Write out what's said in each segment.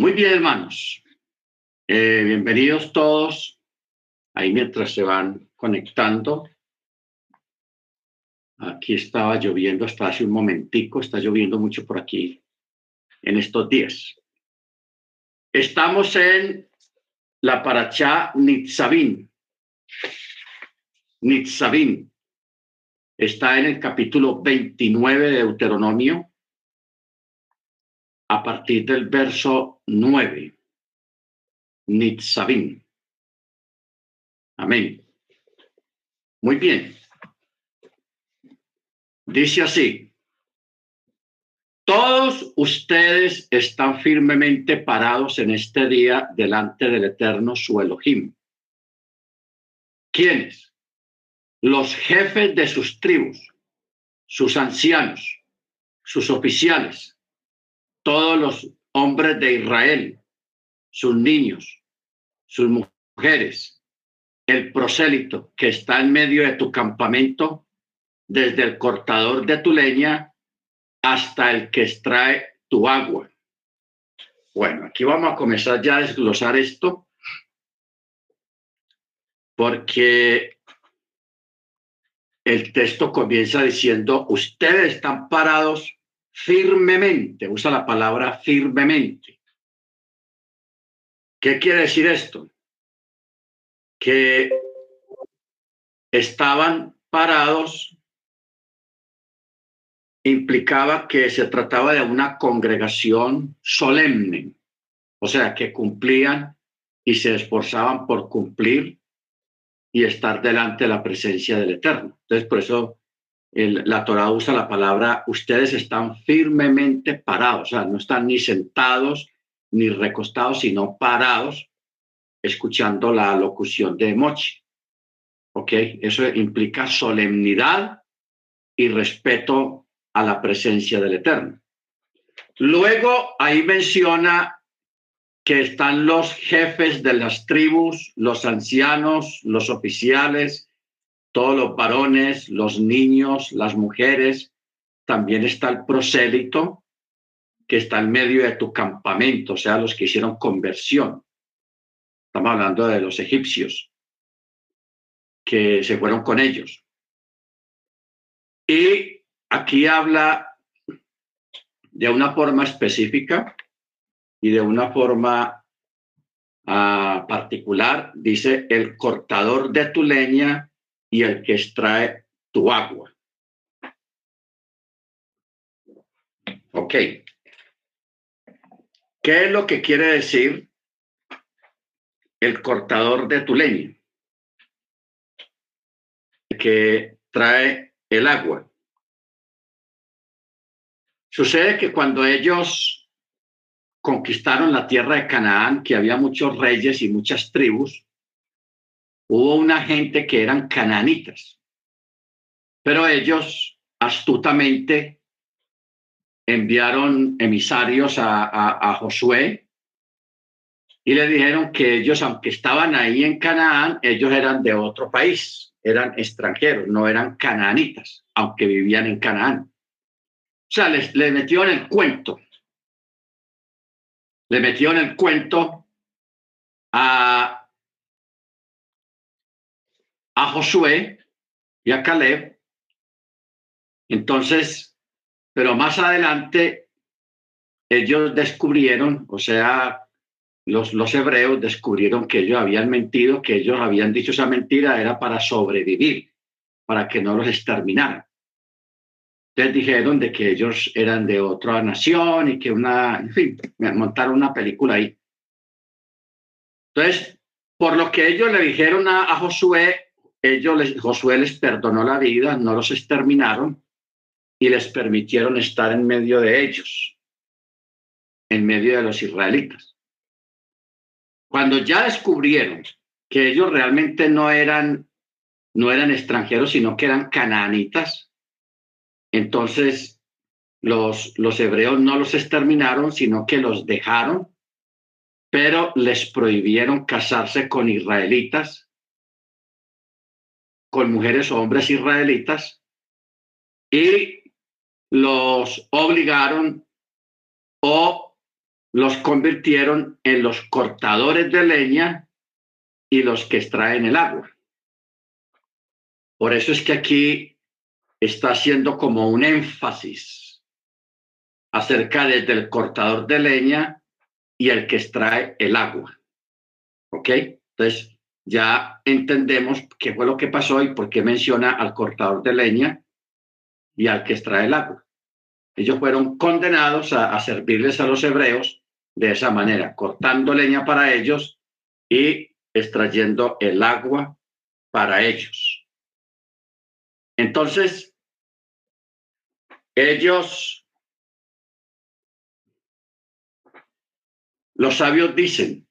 Muy bien, hermanos. Eh, bienvenidos todos. Ahí mientras se van conectando. Aquí estaba lloviendo hasta hace un momentico. Está lloviendo mucho por aquí en estos días. Estamos en la Parachá Nitzavim. Nitzavim. Está en el capítulo 29 de Deuteronomio, a partir del verso 9. Nitzavim. Amén. Muy bien. Dice así. Todos ustedes están firmemente parados en este día delante del eterno su Elohim. ¿Quiénes? Los jefes de sus tribus, sus ancianos, sus oficiales, todos los hombres de Israel, sus niños, sus mujeres, el prosélito que está en medio de tu campamento, desde el cortador de tu leña hasta el que extrae tu agua. Bueno, aquí vamos a comenzar ya a desglosar esto, porque el texto comienza diciendo, ustedes están parados firmemente, usa la palabra firmemente. ¿Qué quiere decir esto? Que estaban parados implicaba que se trataba de una congregación solemne, o sea, que cumplían y se esforzaban por cumplir y estar delante de la presencia del Eterno. Entonces, por eso la Torah usa la palabra, ustedes están firmemente parados, o sea, no están ni sentados ni recostados, sino parados, escuchando la locución de Mochi. ¿Ok? Eso implica solemnidad y respeto a la presencia del Eterno. Luego ahí menciona que están los jefes de las tribus, los ancianos, los oficiales, todos los varones, los niños, las mujeres. También está el prosélito, que está en medio de tu campamento, o sea, los que hicieron conversión. Estamos hablando de los egipcios, que se fueron con ellos. Y Aquí habla de una forma específica y de una forma uh, particular. Dice el cortador de tu leña y el que extrae tu agua. Ok. ¿Qué es lo que quiere decir el cortador de tu leña? Que trae el agua. Sucede que cuando ellos conquistaron la tierra de Canaán, que había muchos reyes y muchas tribus, hubo una gente que eran cananitas, pero ellos astutamente enviaron emisarios a, Josué y le dijeron que ellos, aunque estaban ahí en Canaán, ellos eran de otro país, eran extranjeros, no eran cananitas, aunque vivían en Canaán. O sea, le, metió en el cuento. Le metió en el cuento a, a Josué y a Caleb. Entonces, pero más adelante ellos descubrieron, o sea, los, los hebreos descubrieron que ellos habían mentido, que ellos habían dicho esa mentira era para sobrevivir, para que no los exterminaran les dijeron de que ellos eran de otra nación y que una, en fin, montaron una película ahí. Entonces, por lo que ellos le dijeron a, Josué, ellos Josué les perdonó la vida, no los exterminaron y les permitieron estar en medio de ellos, en medio de los israelitas. Cuando ya descubrieron que ellos realmente no eran, no eran extranjeros, sino que eran cananitas, entonces, los, los hebreos no los exterminaron, sino que los dejaron, pero les prohibieron casarse con israelitas, con mujeres o hombres israelitas, y los obligaron o los convirtieron en los cortadores de leña y los que extraen el agua. Por eso es que aquí está haciendo como un énfasis acerca del cortador de leña y el que extrae el agua. ¿Ok? Entonces, ya entendemos qué fue lo que pasó y por qué menciona al cortador de leña y al que extrae el agua. Ellos fueron condenados a, servirles a los hebreos de esa manera, cortando leña para ellos y extrayendo el agua para ellos. Entonces, ellos, los sabios dicen,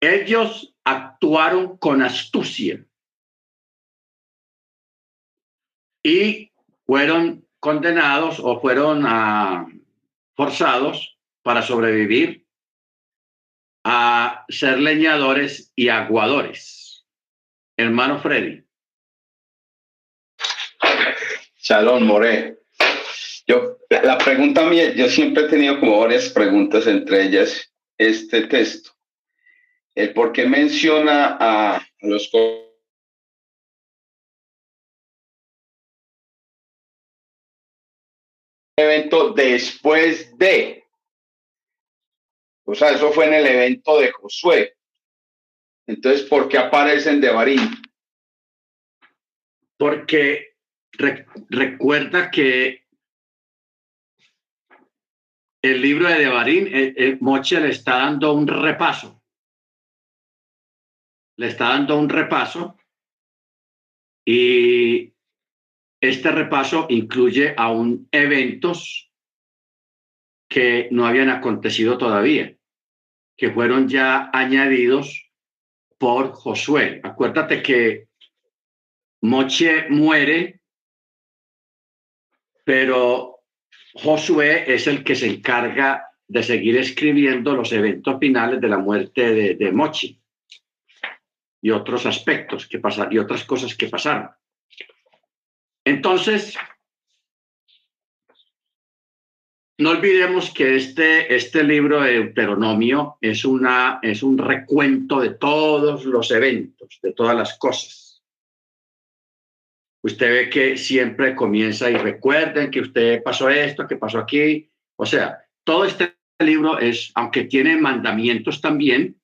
ellos actuaron con astucia y fueron condenados o fueron ah, forzados para sobrevivir a ser leñadores y aguadores. Hermano Freddy. Shalom, More. Yo, la pregunta mía, yo siempre he tenido como varias preguntas, entre ellas este texto. El por qué menciona a los evento después de. O sea, eso fue en el evento de Josué. Entonces, ¿por qué aparecen de Barín? Porque recuerda que el libro de Devarim, el, el Moche le está dando un repaso. Le está dando un repaso y este repaso incluye aún eventos que no habían acontecido todavía, que fueron ya añadidos por Josué. Acuérdate que Moche muere, pero Josué es el que se encarga de seguir escribiendo los eventos finales de la muerte de, de Mochi y otros aspectos que pasaron y otras cosas que pasaron. Entonces, no olvidemos que este, este libro de Deuteronomio es, una, es un recuento de todos los eventos, de todas las cosas. Usted ve que siempre comienza y recuerden que usted pasó esto, que pasó aquí. O sea, todo este libro es, aunque tiene mandamientos también,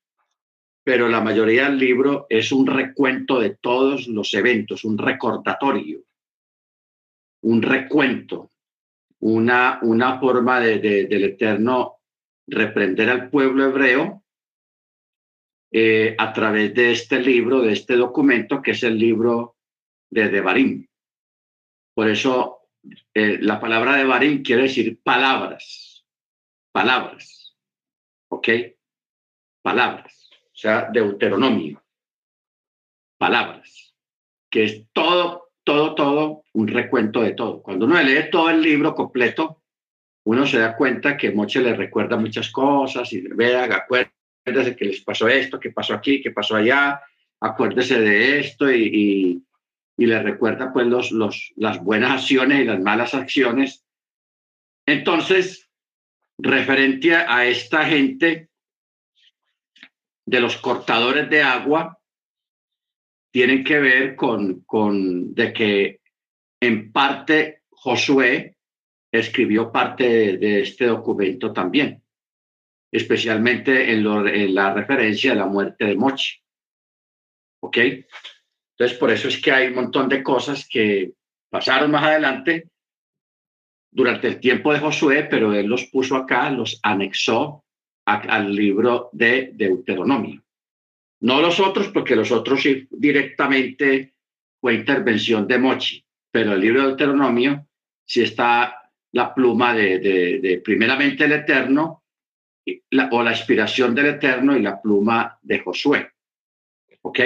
pero la mayoría del libro es un recuento de todos los eventos, un recordatorio un recuento, una, forma de, del Eterno reprender al pueblo hebreo eh, a través de este libro, de este documento, que es el libro de Devarim. Por eso eh, la palabra Devarim quiere decir palabras, palabras, ¿ok? Palabras, sea, Deuteronomio, palabras, que es todo todo, todo, un recuento de todo. Cuando uno lee todo el libro completo, uno se da cuenta que Moche le recuerda muchas cosas y vea, acuérdese que les pasó esto, que pasó aquí, que pasó allá, acuérdese de esto y, y, le recuerda pues los, los, las buenas acciones y las malas acciones. Entonces, referente a esta gente de los cortadores de agua, tienen que ver con, con de que en parte Josué escribió parte de, este documento también, especialmente en, la referencia a la muerte de Mochi. ¿Ok? Entonces, por eso es que hay un montón de cosas que pasaron más adelante durante el tiempo de Josué, pero él los puso acá, los anexó al libro de Deuteronomio. No los otros, porque los otros sí directamente fue intervención de Mochi, pero el libro de Deuteronomio sí está la pluma de, primeramente el Eterno o la inspiración del Eterno y la pluma de Josué. ¿Ok?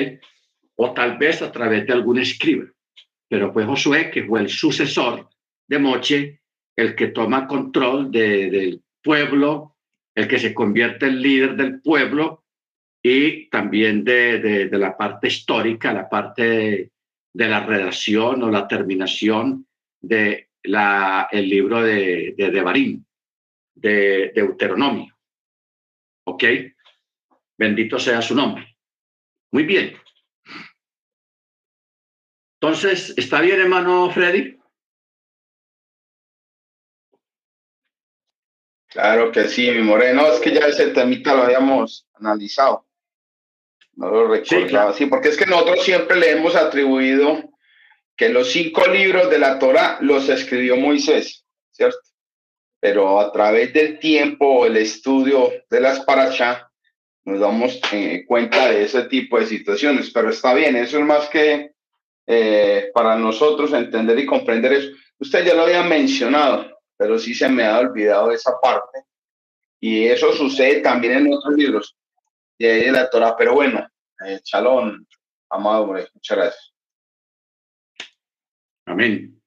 O tal vez a través de algún escriba. Pero fue Josué, que fue el sucesor de Moche, el que toma control del pueblo, el que se convierte en líder del pueblo y también de, la parte histórica, la parte de, la redacción o la terminación de la, el libro de, de Devarim, de Deuteronomio. Ok, bendito sea su nombre. Muy bien. Entonces, ¿está bien, hermano Freddy? Claro que sí, mi moreno. Es que ya ese temita lo habíamos analizado. No lo recordaba sí, porque es que nosotros siempre le hemos atribuido que los cinco libros de la Torah los escribió Moisés, ¿cierto? Pero a través del tiempo, el estudio de las parashá, nos damos eh, cuenta de ese tipo de situaciones. Pero está bien, eso es más que eh, para nosotros entender y comprender eso. Usted ya lo había mencionado, pero sí se me ha olvidado esa parte. Y eso sucede también en otros libros de la Torah. Pero bueno, eh, chalón, amado, muchas gracias. Amén.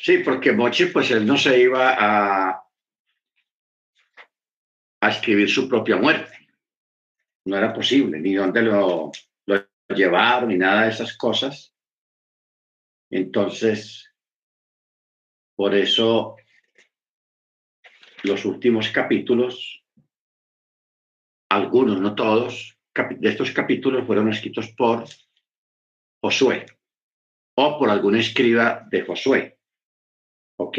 Sí, porque Mochi, pues él no se iba a, a escribir su propia muerte. No era posible, ni dónde lo, lo llevaron, ni nada de esas cosas. Entonces, por eso los últimos capítulos, algunos, no todos, de estos capítulos fueron escritos por Josué o por algún escriba de Josué. ¿Ok?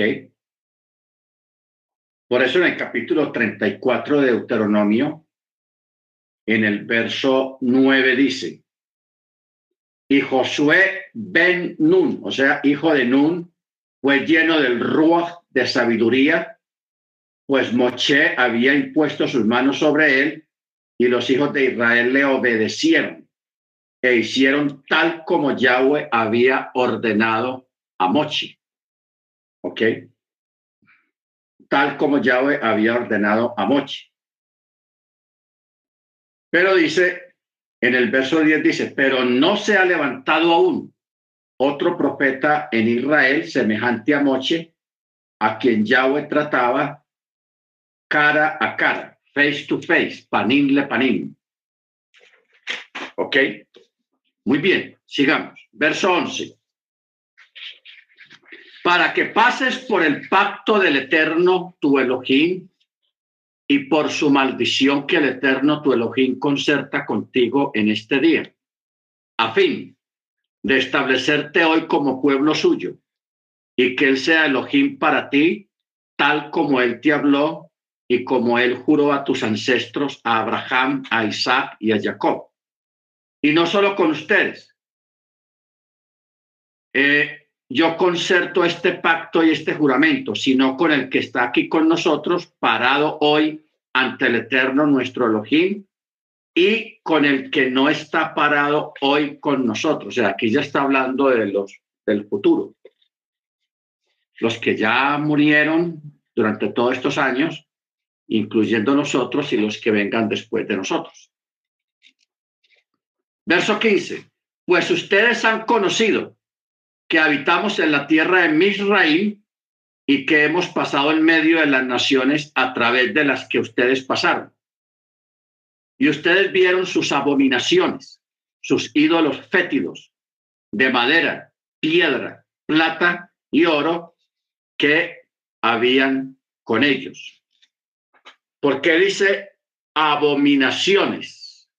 Por eso en el capítulo 34 de Deuteronomio, en el verso 9 dice, y Josué ben Nun, o sea, hijo de Nun, fue lleno del ruach de sabiduría, pues Moche había impuesto sus manos sobre él y los hijos de Israel le obedecieron e hicieron tal como Yahweh había ordenado a Mochi. ¿Ok? Tal como Yahweh había ordenado a Mochi. Pero dice, en el verso 10 dice, pero no se ha levantado aún otro profeta en Israel semejante a Moche, a quien Yahweh trataba cara a cara, face to face, panim le panim. ¿Ok? Muy bien, sigamos. Verso 11. Para que pases por el pacto del Eterno, tu Elohim, y por su maldición que el Eterno, tu Elohim, concerta contigo en este día, a fin de establecerte hoy como pueblo suyo y que Él sea Elohim para ti, tal como Él te habló y como Él juró a tus ancestros, a Abraham, a Isaac y a Jacob. Y no solo con ustedes. Eh, yo concerto este pacto y este juramento, sino con el que está aquí con nosotros, parado hoy ante el Eterno, nuestro Elohim, y con el que no está parado hoy con nosotros. O sea, aquí ya está hablando de los del futuro. Los que ya murieron durante todos estos años, incluyendo nosotros y los que vengan después de nosotros. Verso 15. Pues ustedes han conocido que habitamos en la tierra de Misraim y que hemos pasado en medio de las naciones a través de las que ustedes pasaron y ustedes vieron sus abominaciones, sus ídolos fétidos de madera, piedra, plata y oro que habían con ellos. Porque dice abominaciones.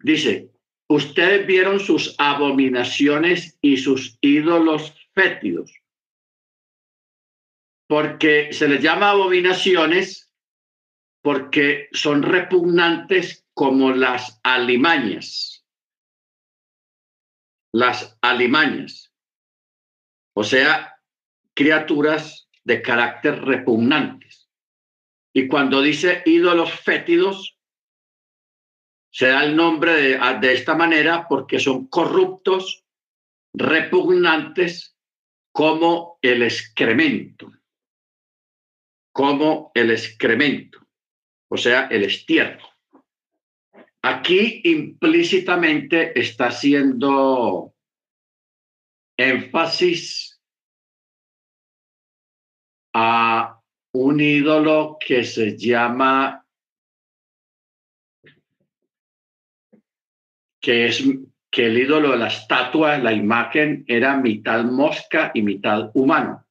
Dice, ustedes vieron sus abominaciones y sus ídolos fétidos. Porque se les llama abominaciones porque son repugnantes como las alimañas. Las alimañas. O sea, criaturas de carácter repugnantes. Y cuando dice ídolos fétidos, se da el nombre de, de esta manera porque son corruptos, repugnantes como el excremento. Como el excremento o sea, el estiércol. Aquí implícitamente está haciendo énfasis a un ídolo que se llama, que es que el ídolo de la estatua, la imagen, era mitad mosca y mitad humano.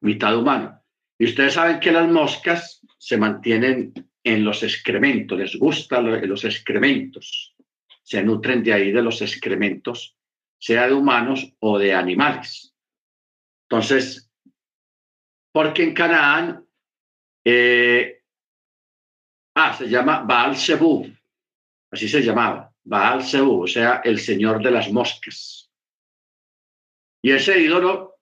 Mitad humano. Y ustedes saben que las moscas se mantienen en los excrementos, les gustan los excrementos, se nutren de ahí de los excrementos, sea de humanos o de animales. Entonces, porque en Canaán, eh, ah, se llama Baal Zebub, así se llamaba, Baal Zebub, o sea, el señor de las moscas. Y ese ídolo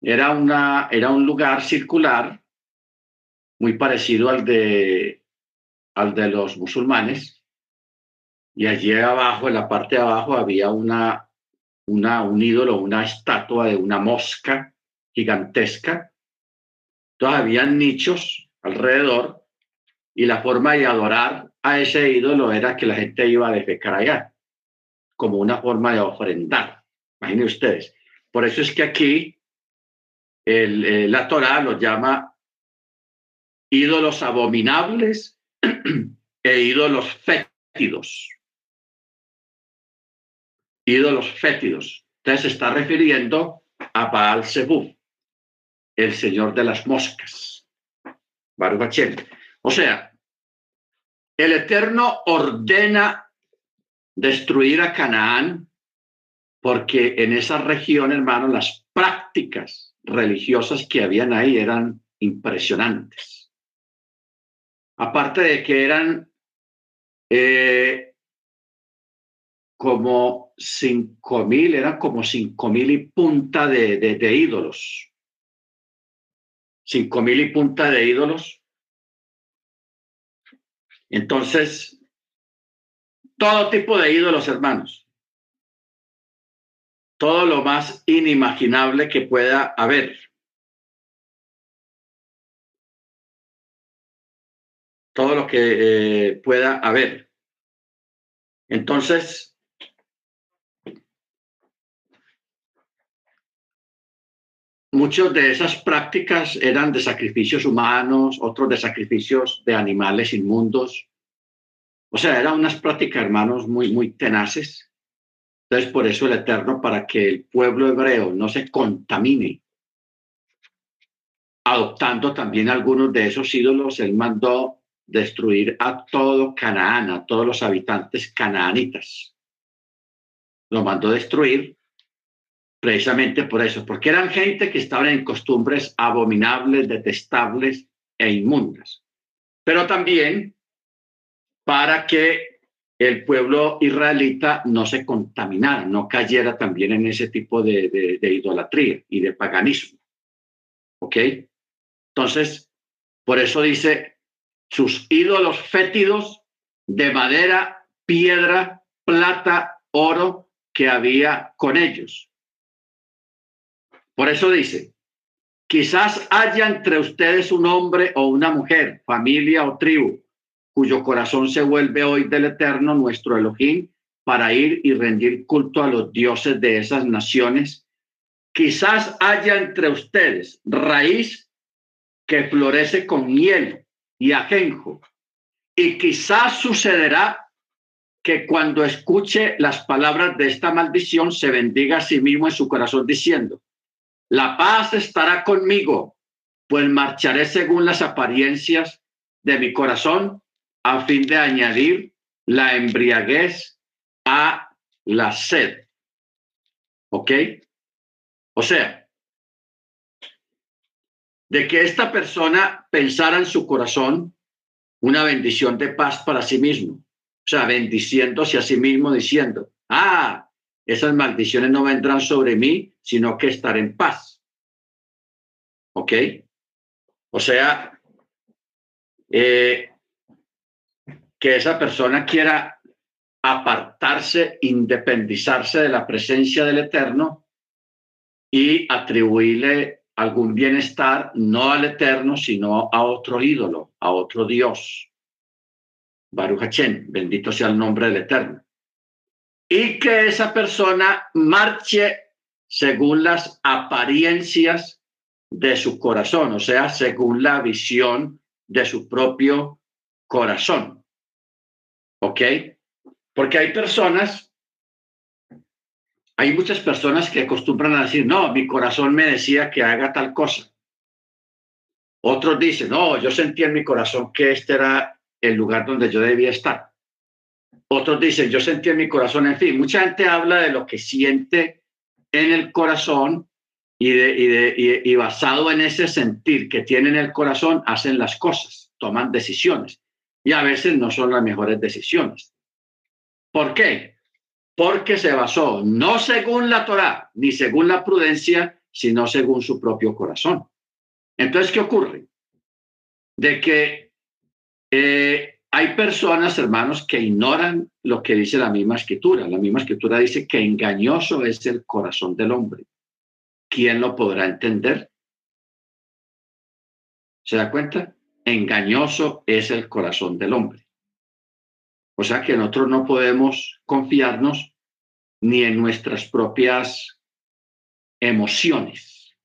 era, una, era un lugar circular muy parecido al de, al de los musulmanes. Y allí abajo, en la parte de abajo, había una, una, un ídolo, una estatua de una mosca gigantesca. Entonces había nichos alrededor y la forma de adorar a ese ídolo era que la gente iba a defecar allá, como una forma de ofrendar. Imaginen ustedes. Por eso es que aquí el, eh, la Torah los llama ídolos abominables e ídolos fétidos. Ídolos fétidos. Entonces se está refiriendo a Baal Zebub, el señor de las moscas. Baruch O sea, el Eterno ordena destruir a Canaán porque en esa región, hermano, las prácticas religiosas que habían ahí eran impresionantes. Aparte de que eran eh, como cinco mil, eran como cinco mil y punta de, de, de ídolos. Cinco mil y punta de ídolos. Entonces, todo tipo de ídolos, hermanos todo lo más inimaginable que pueda haber. Todo lo que eh, pueda haber. Entonces, muchas de esas prácticas eran de sacrificios humanos, otros de sacrificios de animales inmundos. O sea, eran unas prácticas, hermanos, muy, muy tenaces entonces, por eso el Eterno, para que el pueblo hebreo no se contamine, adoptando también algunos de esos ídolos, él mandó destruir a todo Canaán, a todos los habitantes canaanitas. Lo mandó destruir precisamente por eso, porque eran gente que estaban en costumbres abominables, detestables e inmundas. Pero también para que el pueblo israelita no se contaminara, no cayera también en ese tipo de, idolatría y de paganismo. ¿Ok? Entonces, por eso dice, sus ídolos fétidos de madera, piedra, plata, oro que había con ellos. Por eso dice, quizás haya entre ustedes un hombre o una mujer, familia o tribu cuyo corazón se vuelve hoy del Eterno, nuestro Elohim, para ir y rendir culto a los dioses de esas naciones. Quizás haya entre ustedes raíz que florece con miel y ajenjo. Y quizás sucederá que cuando escuche las palabras de esta maldición se bendiga a sí mismo en su corazón diciendo, la paz estará conmigo, pues marcharé según las apariencias de mi corazón a fin de añadir la embriaguez a la sed. ¿Ok? O sea, de que esta persona pensara en su corazón una bendición de paz para sí mismo. O sea, bendiciéndose a sí mismo diciendo, ah, esas maldiciones no vendrán sobre mí, sino que estaré en paz. ¿Ok? O sea, eh, que esa persona quiera apartarse, independizarse de la presencia del Eterno y atribuirle algún bienestar no al Eterno, sino a otro ídolo, a otro Dios. Baruch Hachem, bendito sea el nombre del Eterno. Y que esa persona marche según las apariencias de su corazón, o sea, según la visión de su propio corazón. ¿Ok? Porque hay personas, hay muchas personas que acostumbran a decir, no, mi corazón me decía que haga tal cosa. Otros dicen, no, yo sentí en mi corazón que este era el lugar donde yo debía estar. Otros dicen, yo sentí en mi corazón, en fin, mucha gente habla de lo que siente en el corazón y, de, y, de, y, basado en ese sentir que tiene en el corazón, hacen las cosas, toman decisiones y a veces no son las mejores decisiones. ¿Por qué? Porque se basó no según la Torá ni según la prudencia, sino según su propio corazón. Entonces, ¿qué ocurre? De que eh, hay personas, hermanos, que ignoran lo que dice la misma escritura. La misma escritura dice que engañoso es el corazón del hombre. ¿Quién lo podrá entender? ¿Se da cuenta? Engañoso es el corazón del hombre. O sea que nosotros no podemos confiarnos ni en nuestras propias emociones.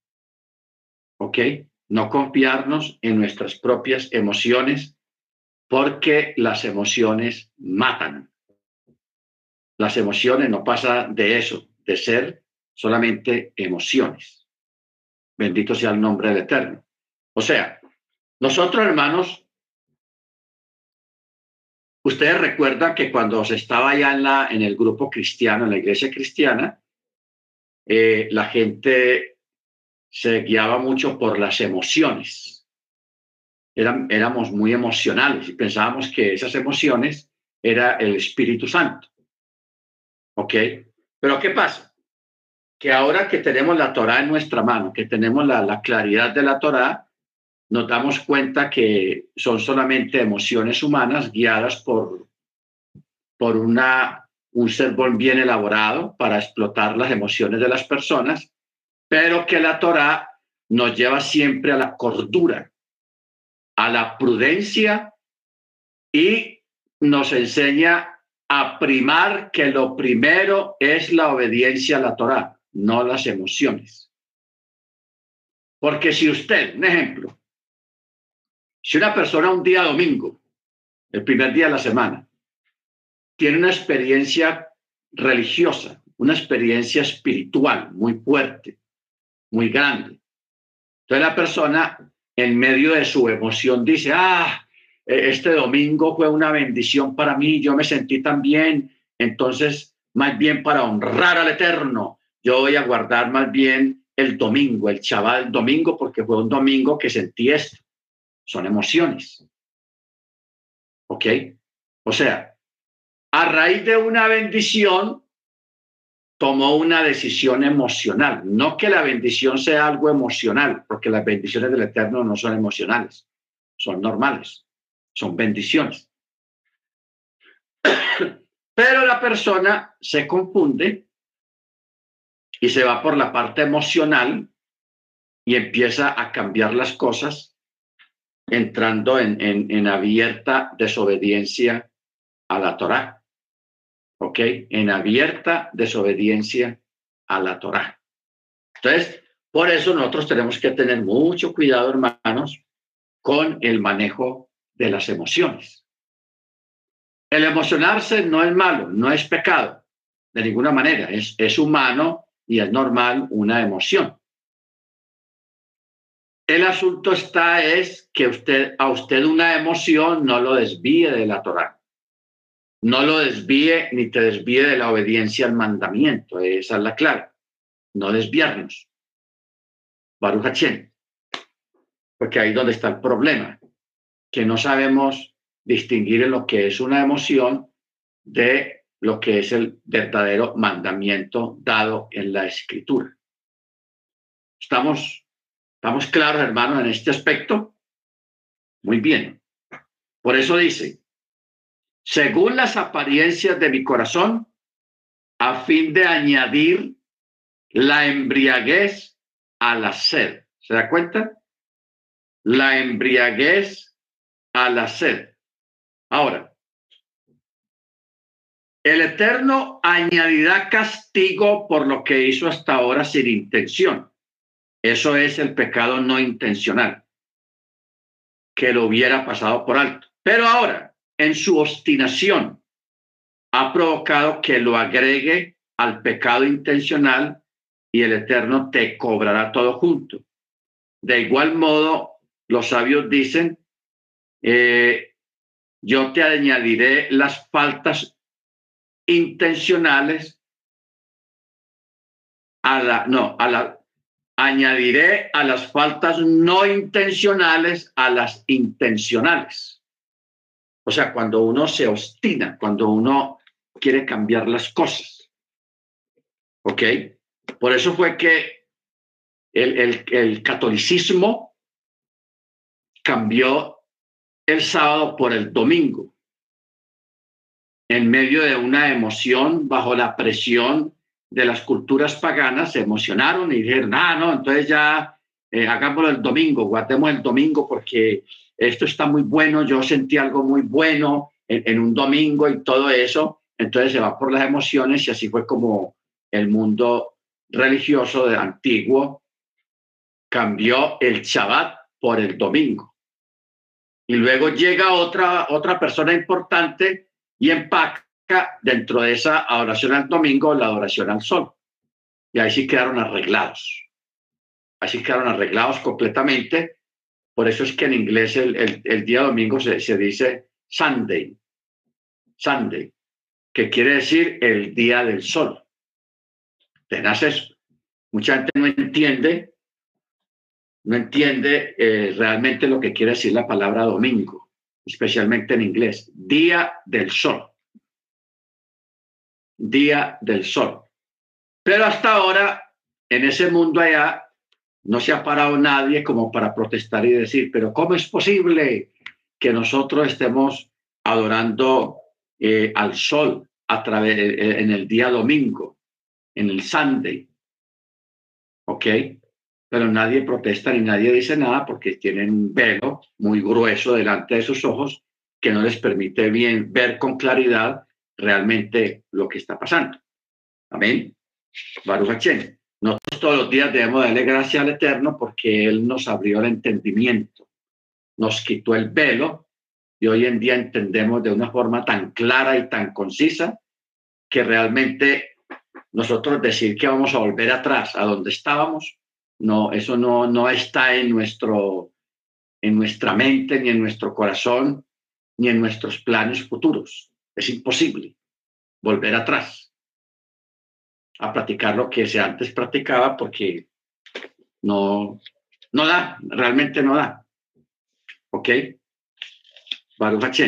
¿Ok? No confiarnos en nuestras propias emociones porque las emociones matan. Las emociones no pasa de eso, de ser solamente emociones. Bendito sea el nombre del Eterno. O sea, nosotros hermanos Ustedes recuerdan que cuando se estaba ya en, la, en el grupo cristiano, en la iglesia cristiana, eh, la gente se guiaba mucho por las emociones. éramos muy emocionales y pensábamos que esas emociones era el Espíritu Santo. ¿Ok? Pero ¿qué pasa? Que ahora que tenemos la Torah en nuestra mano, que tenemos la, la claridad de la Torah, nos damos cuenta que son solamente emociones humanas guiadas por, por una, un sermón bien elaborado para explotar las emociones de las personas, pero que la Torah nos lleva siempre a la cordura, a la prudencia y nos enseña a primar que lo primero es la obediencia a la Torah, no las emociones. Porque si usted, un ejemplo, si una persona un día domingo, el primer día de la semana, tiene una experiencia religiosa, una experiencia espiritual muy fuerte, muy grande, entonces la persona en medio de su emoción dice, ah, e-, este domingo fue una bendición para mí, yo me sentí tan bien, entonces más bien para honrar al Eterno, yo voy a guardar más bien el domingo, el chaval domingo, porque fue un domingo que sentí esto son emociones. ¿Ok? O sea, a raíz de una bendición, tomó una decisión emocional. No que la bendición sea algo emocional, porque las bendiciones del Eterno no son emocionales, son normales, son bendiciones. Pero la persona se confunde y se va por la parte emocional y empieza a cambiar las cosas entrando en, en, abierta desobediencia a la Torá. ¿Ok? En abierta desobediencia a la Torá. Entonces, por eso nosotros tenemos que tener mucho cuidado, hermanos, con el manejo de las emociones. El emocionarse no es malo, no es pecado, de ninguna manera, es, es humano y es normal una emoción. El asunto está es que usted, a usted una emoción no lo desvíe de la Torah. No lo desvíe ni te desvíe de la obediencia al mandamiento. Esa es la clave. No desviarnos. Baruch Porque ahí es donde está el problema. Que no sabemos distinguir en lo que es una emoción de lo que es el verdadero mandamiento dado en la escritura. Estamos ¿Estamos claros, hermanos, en este aspecto? Muy bien. Por eso dice, según las apariencias de mi corazón, a fin de añadir la embriaguez a la sed. ¿Se da cuenta? La embriaguez a la sed. Ahora, el Eterno añadirá castigo por lo que hizo hasta ahora sin intención. Eso es el pecado no intencional, que lo hubiera pasado por alto. Pero ahora, en su obstinación, ha provocado que lo agregue al pecado intencional y el Eterno te cobrará todo junto. De igual modo, los sabios dicen, eh, yo te añadiré las faltas intencionales a la, no, a la, añadiré a las faltas no intencionales a las intencionales. O sea, cuando uno se obstina, cuando uno quiere cambiar las cosas. ¿Ok? Por eso fue que el, el catolicismo cambió el sábado por el domingo, en medio de una emoción, bajo la presión de las culturas paganas, se emocionaron y dijeron, ah, no, entonces ya eh, hagámoslo el domingo, guardemos el domingo porque esto está muy bueno, yo sentí algo muy bueno en, un domingo y todo eso, entonces se va por las emociones y así fue como el mundo religioso de antiguo cambió el Shabbat por el domingo. Y luego llega otra, otra persona importante y empaca dentro de esa adoración al domingo la adoración al sol. Y ahí sí quedaron arreglados. Así quedaron arreglados completamente. Por eso es que en inglés el, el, día domingo se, se dice Sunday. Sunday, que quiere decir el día del sol. Tenaz Mucha gente no entiende no entiende eh, realmente lo que quiere decir la palabra domingo, especialmente en inglés. Día del sol. Día del sol. Pero hasta ahora, en ese mundo allá, no se ha parado nadie como para protestar y decir, pero ¿cómo es posible que nosotros estemos adorando eh, al sol a través eh, en el día domingo, en el Sunday? ¿Ok? pero nadie protesta ni nadie dice nada porque tienen un velo muy grueso delante de sus ojos que no les permite bien ver con claridad realmente lo que está pasando. Amén. Baruch Hashem. Nosotros todos los días debemos darle gracias al Eterno porque Él nos abrió el entendimiento, nos quitó el velo y hoy en día entendemos de una forma tan clara y tan concisa que realmente nosotros decir que vamos a volver atrás a donde estábamos no, eso no, no está en, nuestro, en nuestra mente, ni en nuestro corazón, ni en nuestros planes futuros. Es imposible volver atrás a practicar lo que se antes practicaba porque no, no da, realmente no da. ¿Ok? Baruch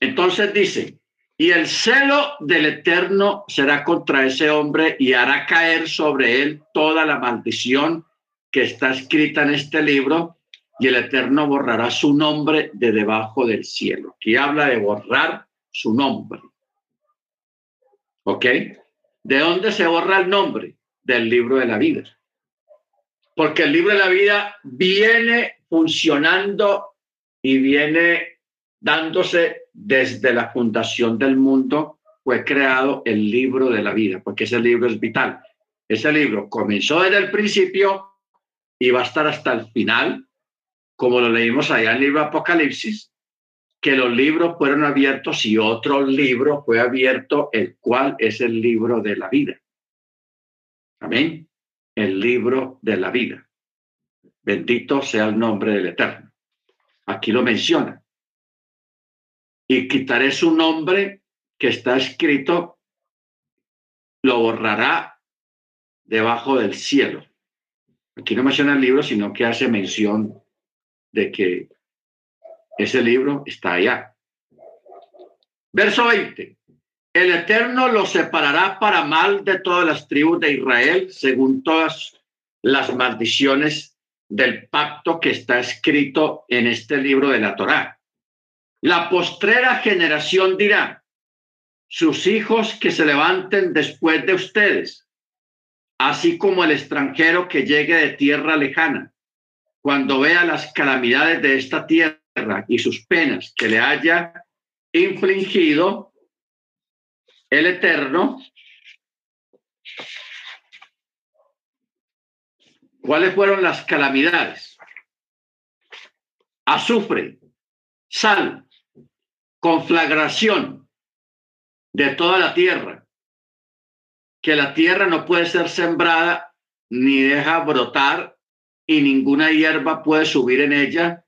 Entonces dice, y el celo del Eterno será contra ese hombre y hará caer sobre él toda la maldición que está escrita en este libro, y el Eterno borrará su nombre de debajo del cielo. Aquí habla de borrar su nombre. ¿Ok? ¿De dónde se borra el nombre? Del libro de la vida. Porque el libro de la vida viene funcionando y viene dándose desde la fundación del mundo, fue creado el libro de la vida, porque ese libro es vital. Ese libro comenzó desde el principio y va a estar hasta el final, como lo leímos allá en el libro Apocalipsis, que los libros fueron abiertos y otro libro fue abierto, el cual es el libro de la vida. Amén. El libro de la vida. Bendito sea el nombre del Eterno. Aquí lo menciona y quitaré su nombre que está escrito, lo borrará debajo del cielo. Aquí no menciona el libro, sino que hace mención de que ese libro está allá. Verso 20. El Eterno lo separará para mal de todas las tribus de Israel, según todas las maldiciones del pacto que está escrito en este libro de la Torá la postrera generación dirá, sus hijos que se levanten después de ustedes, así como el extranjero que llegue de tierra lejana, cuando vea las calamidades de esta tierra y sus penas que le haya infligido el Eterno, ¿cuáles fueron las calamidades? Azufre, sal, conflagración de toda la tierra, que la tierra no puede ser sembrada ni deja brotar y ninguna hierba puede subir en ella.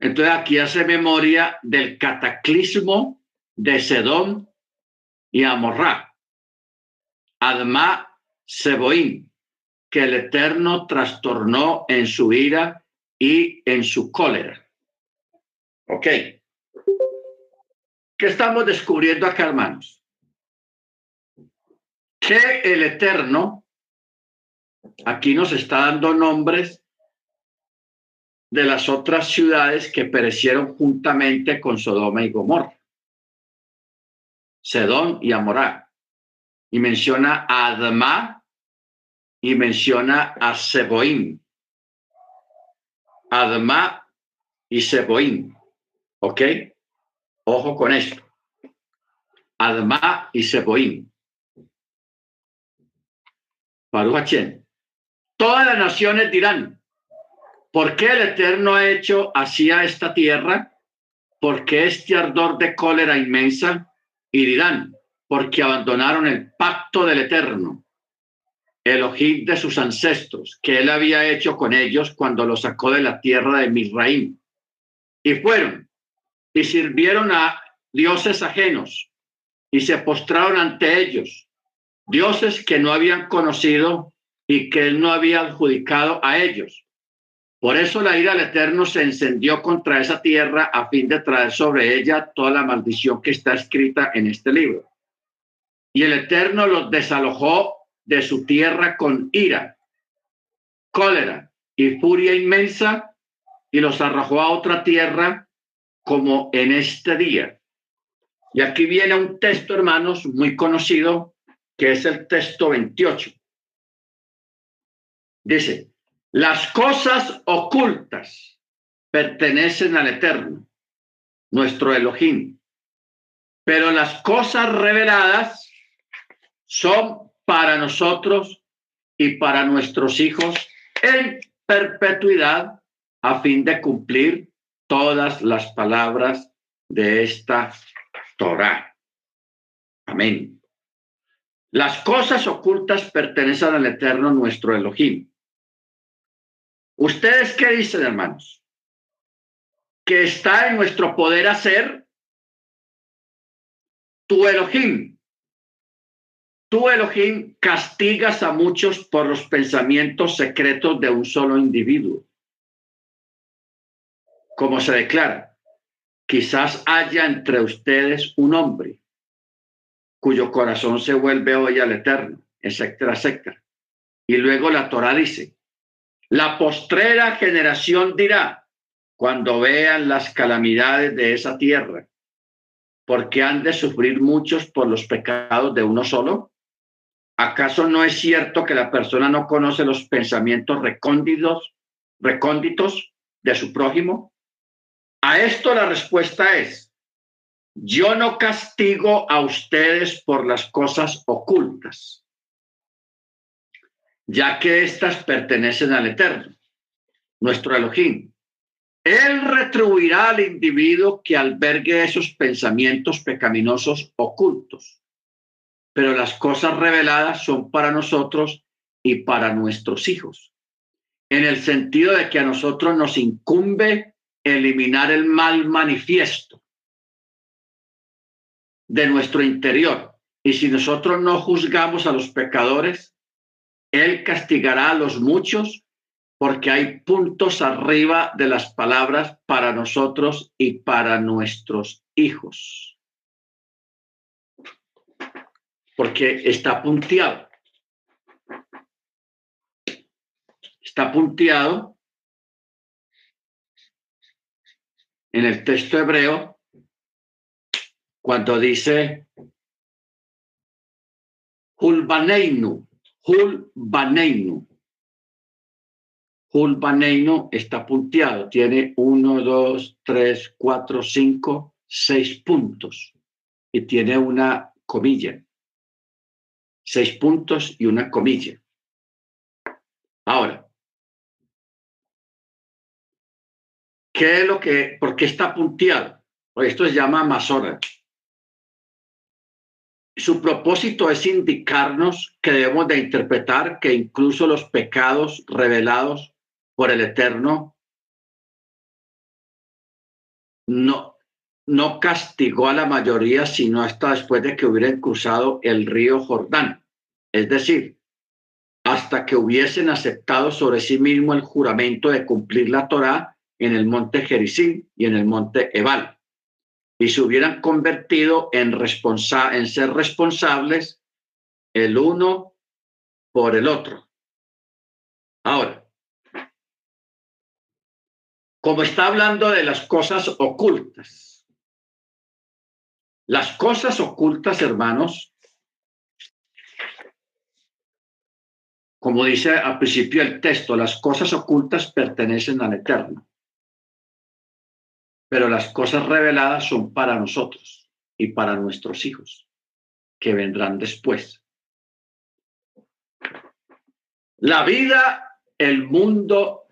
Entonces aquí hace memoria del cataclismo de Sedón y Amorrá, Adma Seboín, que el Eterno trastornó en su ira y en su cólera. Ok. ¿Qué estamos descubriendo acá, hermanos? Que el Eterno aquí nos está dando nombres de las otras ciudades que perecieron juntamente con Sodoma y Gomorra. Sedón y Amorá. Y menciona a Adma y menciona a Seboim. Adma y Seboim. ¿Ok? Ojo con esto. Adma y Seboim. Baruch Todas las naciones dirán, ¿por qué el Eterno ha hecho así a esta tierra? ¿Por qué este ardor de cólera inmensa? Y dirán, porque abandonaron el pacto del Eterno, el ojid de sus ancestros, que él había hecho con ellos cuando los sacó de la tierra de Misraim. Y fueron y sirvieron a dioses ajenos y se postraron ante ellos, dioses que no habían conocido y que él no había adjudicado a ellos. Por eso la ira del Eterno se encendió contra esa tierra a fin de traer sobre ella toda la maldición que está escrita en este libro. Y el Eterno los desalojó de su tierra con ira, cólera y furia inmensa y los arrojó a otra tierra como en este día. Y aquí viene un texto, hermanos, muy conocido, que es el texto 28. Dice, las cosas ocultas pertenecen al Eterno, nuestro Elohim, pero las cosas reveladas son para nosotros y para nuestros hijos en perpetuidad a fin de cumplir todas las palabras de esta Torah. Amén. Las cosas ocultas pertenecen al Eterno nuestro Elohim. ¿Ustedes qué dicen, hermanos? Que está en nuestro poder hacer tu Elohim. Tu Elohim castigas a muchos por los pensamientos secretos de un solo individuo como se declara, quizás haya entre ustedes un hombre cuyo corazón se vuelve hoy al eterno, etcétera, etcétera. Y luego la Torah dice, la postrera generación dirá, cuando vean las calamidades de esa tierra, porque han de sufrir muchos por los pecados de uno solo? ¿Acaso no es cierto que la persona no conoce los pensamientos recónditos, recónditos de su prójimo? A esto la respuesta es, yo no castigo a ustedes por las cosas ocultas, ya que éstas pertenecen al Eterno, nuestro Elohim. Él retribuirá al individuo que albergue esos pensamientos pecaminosos ocultos, pero las cosas reveladas son para nosotros y para nuestros hijos, en el sentido de que a nosotros nos incumbe eliminar el mal manifiesto de nuestro interior. Y si nosotros no juzgamos a los pecadores, Él castigará a los muchos porque hay puntos arriba de las palabras para nosotros y para nuestros hijos. Porque está punteado. Está punteado en el texto hebreo cuando dice Hulbaneinu, Hulbaneinu. Hulbaneinu está punteado, tiene uno, dos, tres, cuatro, cinco, seis puntos y tiene una comilla. Seis puntos y una comilla. Ahora, ¿Qué es lo que, por qué está punteado? Pues esto se llama masora. Su propósito es indicarnos que debemos de interpretar que incluso los pecados revelados por el Eterno no, no castigó a la mayoría, sino hasta después de que hubieran cruzado el río Jordán. Es decir, hasta que hubiesen aceptado sobre sí mismo el juramento de cumplir la Torá en el monte Gerizim y en el monte Ebal, y se hubieran convertido en, responsa en ser responsables el uno por el otro. Ahora, como está hablando de las cosas ocultas, las cosas ocultas, hermanos, como dice al principio el texto, las cosas ocultas pertenecen al Eterno, pero las cosas reveladas son para nosotros y para nuestros hijos, que vendrán después. La vida, el mundo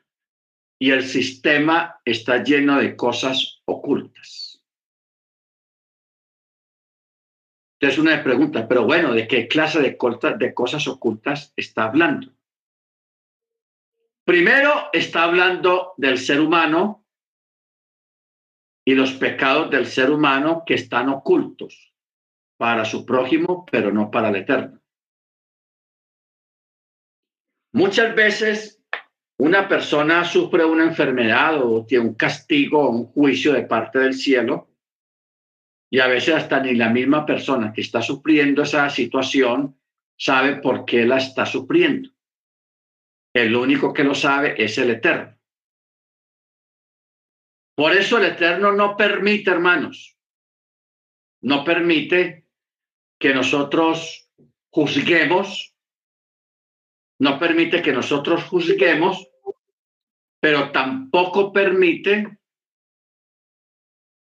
y el sistema está lleno de cosas ocultas. Entonces una pregunta, pero bueno, ¿de qué clase de, de cosas ocultas está hablando? Primero está hablando del ser humano y los pecados del ser humano que están ocultos para su prójimo, pero no para el eterno. Muchas veces una persona sufre una enfermedad o tiene un castigo o un juicio de parte del cielo, y a veces hasta ni la misma persona que está sufriendo esa situación sabe por qué la está sufriendo. El único que lo sabe es el Eterno. Por eso el Eterno no permite, hermanos, no permite que nosotros juzguemos, no permite que nosotros juzguemos pero tampoco permite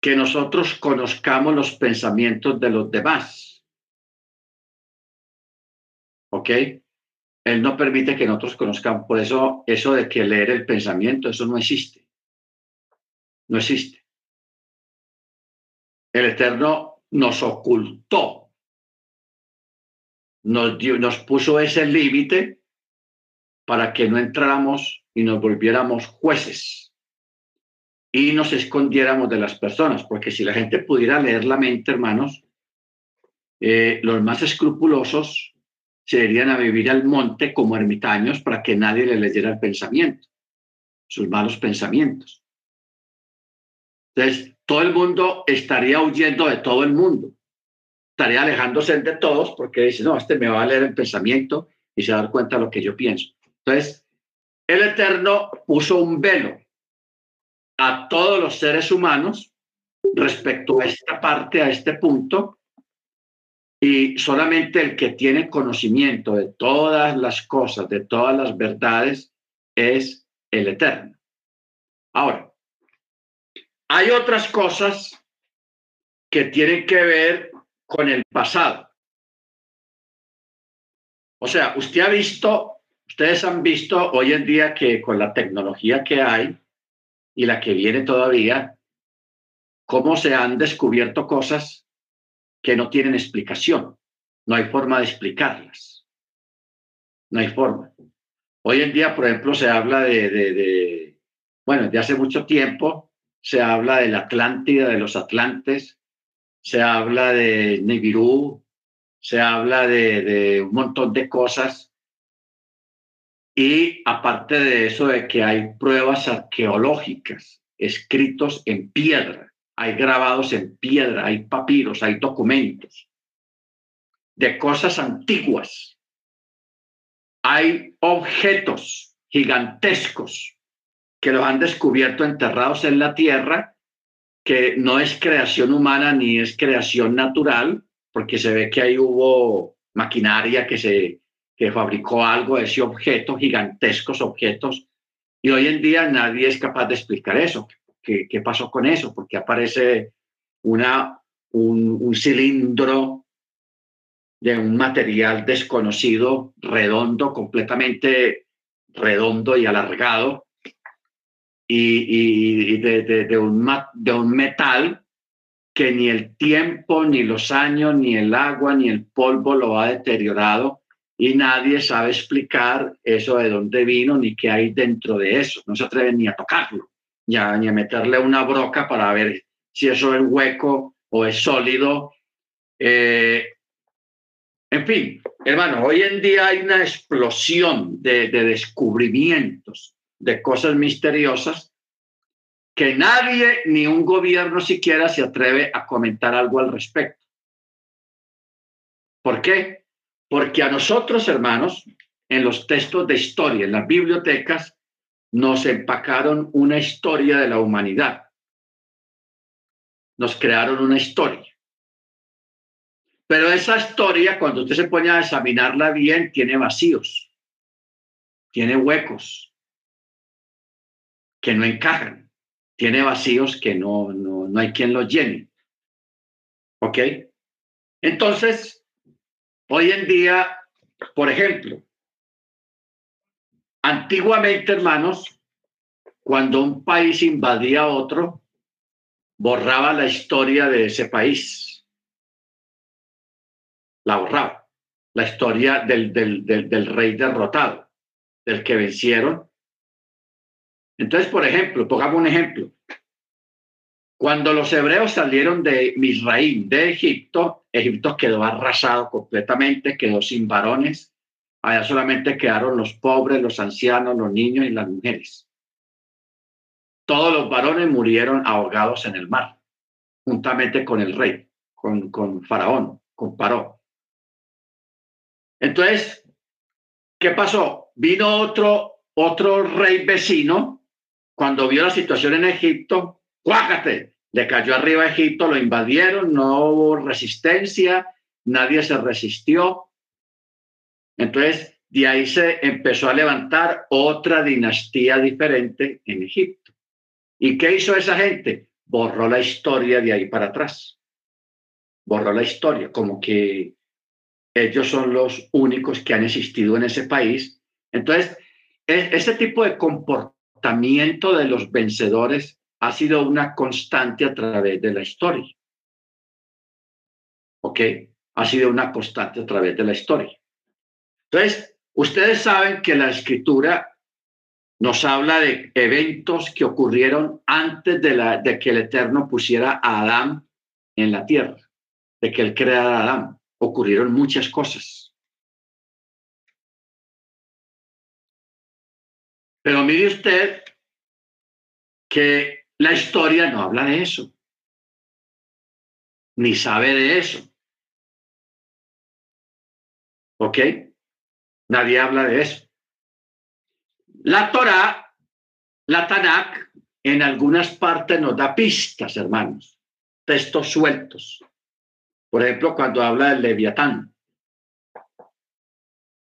que nosotros conozcamos los pensamientos de los demás. ¿Ok? Él no permite que nosotros conozcamos. Por eso, eso de que leer el pensamiento, eso no existe. No existe. El Eterno nos ocultó, nos, dio, nos puso ese límite para que no entráramos y nos volviéramos jueces y nos escondiéramos de las personas, porque si la gente pudiera leer la mente, hermanos, eh, los más escrupulosos se irían a vivir al monte como ermitaños para que nadie le leyera el pensamiento, sus malos pensamientos. Entonces, todo el mundo estaría huyendo de todo el mundo, estaría alejándose de todos porque dice, no, este me va a leer el pensamiento y se va a dar cuenta de lo que yo pienso. Entonces, el Eterno puso un velo a todos los seres humanos respecto a esta parte, a este punto, y solamente el que tiene conocimiento de todas las cosas, de todas las verdades, es el Eterno. Ahora, hay otras cosas que tienen que ver con el pasado. O sea, usted ha visto Ustedes han visto hoy en día que con la tecnología que hay y la que viene todavía, cómo se han descubierto cosas que no tienen explicación. No hay forma de explicarlas. No hay forma. Hoy en día, por ejemplo, se habla de, de, bueno, de hace mucho tiempo, se habla de la Atlántida, de los Atlantes, se habla de Nibiru, se habla de, de un montón de cosas y aparte de eso, de que hay pruebas arqueológicas escritos en piedra, hay grabados en piedra, hay papiros, hay documentos de cosas antiguas. Hay objetos gigantescos que los han descubierto enterrados en la tierra, que no es creación humana ni es creación natural, porque se ve que ahí hubo maquinaria que se que fabricó algo, ese objeto, gigantescos objetos, y hoy en día nadie es capaz de explicar eso. ¿Qué, qué pasó con eso? Porque aparece una, un, un cilindro de un material desconocido, redondo, completamente redondo y alargado, y, de, un, de un metal que ni el tiempo, ni los años, ni el agua, ni el polvo lo ha deteriorado y nadie sabe explicar eso de dónde vino ni qué hay dentro de eso. No se atreven ni a tocarlo, ni a, a meterle una broca para ver si eso es hueco o es sólido. Eh, en fin, hermano, hoy en día hay una explosión de descubrimientos, de cosas misteriosas que nadie, ni un gobierno siquiera, se atreve a comentar algo al respecto. ¿Por qué? Porque a nosotros, hermanos, en los textos de historia, en las bibliotecas, nos empacaron una historia de la humanidad. Nos crearon una historia. Pero esa historia, cuando usted se pone a examinarla bien, tiene vacíos, tiene huecos que no encajan tiene vacíos que no, no, no hay quien los llene. ¿Ok? Entonces, hoy en día, por ejemplo, antiguamente, hermanos, cuando un país invadía a otro, borraba la historia de ese país. La borraba. La historia del, del, del, del rey derrotado, del que vencieron, entonces, por ejemplo, pongamos un ejemplo. Cuando los hebreos salieron de Misraín, de Egipto, Egipto quedó arrasado completamente, quedó sin varones. Allá solamente quedaron los pobres, los ancianos, los niños y las mujeres. Todos los varones murieron ahogados en el mar, juntamente con el rey, con, Faraón, con Paró. Entonces, ¿qué pasó? Vino otro rey vecino cuando vio la situación en Egipto, ¡cuácate! Le cayó arriba a Egipto, lo invadieron, no hubo resistencia, nadie se resistió. Entonces, de ahí se empezó a levantar otra dinastía diferente en Egipto. ¿Y qué hizo esa gente? Borró la historia de ahí para atrás. Borró la historia, como que ellos son los únicos que han existido en ese país. Entonces, e-, ese tipo de comportamiento de los vencedores ha sido una constante a través de la historia. ¿Ok? Ha sido una constante a través de la historia. Entonces, ustedes saben que la escritura nos habla de eventos que ocurrieron antes de, de que el Eterno pusiera a Adán en la tierra, de que él creara a Adán. Ocurrieron muchas cosas. Pero mire usted que la historia no habla de eso, ni sabe de eso. ¿Ok? Nadie habla de eso. La Torah, la Tanakh, en algunas partes nos da pistas, hermanos, textos sueltos. Por ejemplo, cuando habla del Leviatán.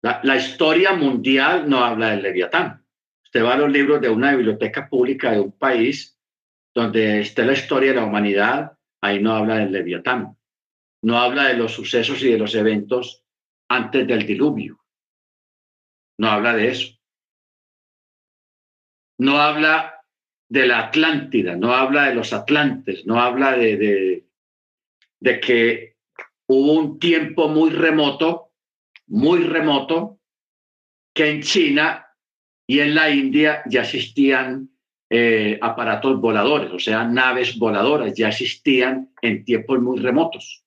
La, la historia mundial no habla del Leviatán Usted va a los libros de una biblioteca pública de un país donde esté la historia de la humanidad, ahí no habla del Leviatán, no habla de los sucesos y de los eventos antes del diluvio, no habla de eso. No habla de la Atlántida, no habla de los Atlantes, no habla de, de que hubo un tiempo muy remoto, muy remoto, que en China y en la India ya existían eh, aparatos voladores, o sea, naves voladoras, ya existían en tiempos muy remotos.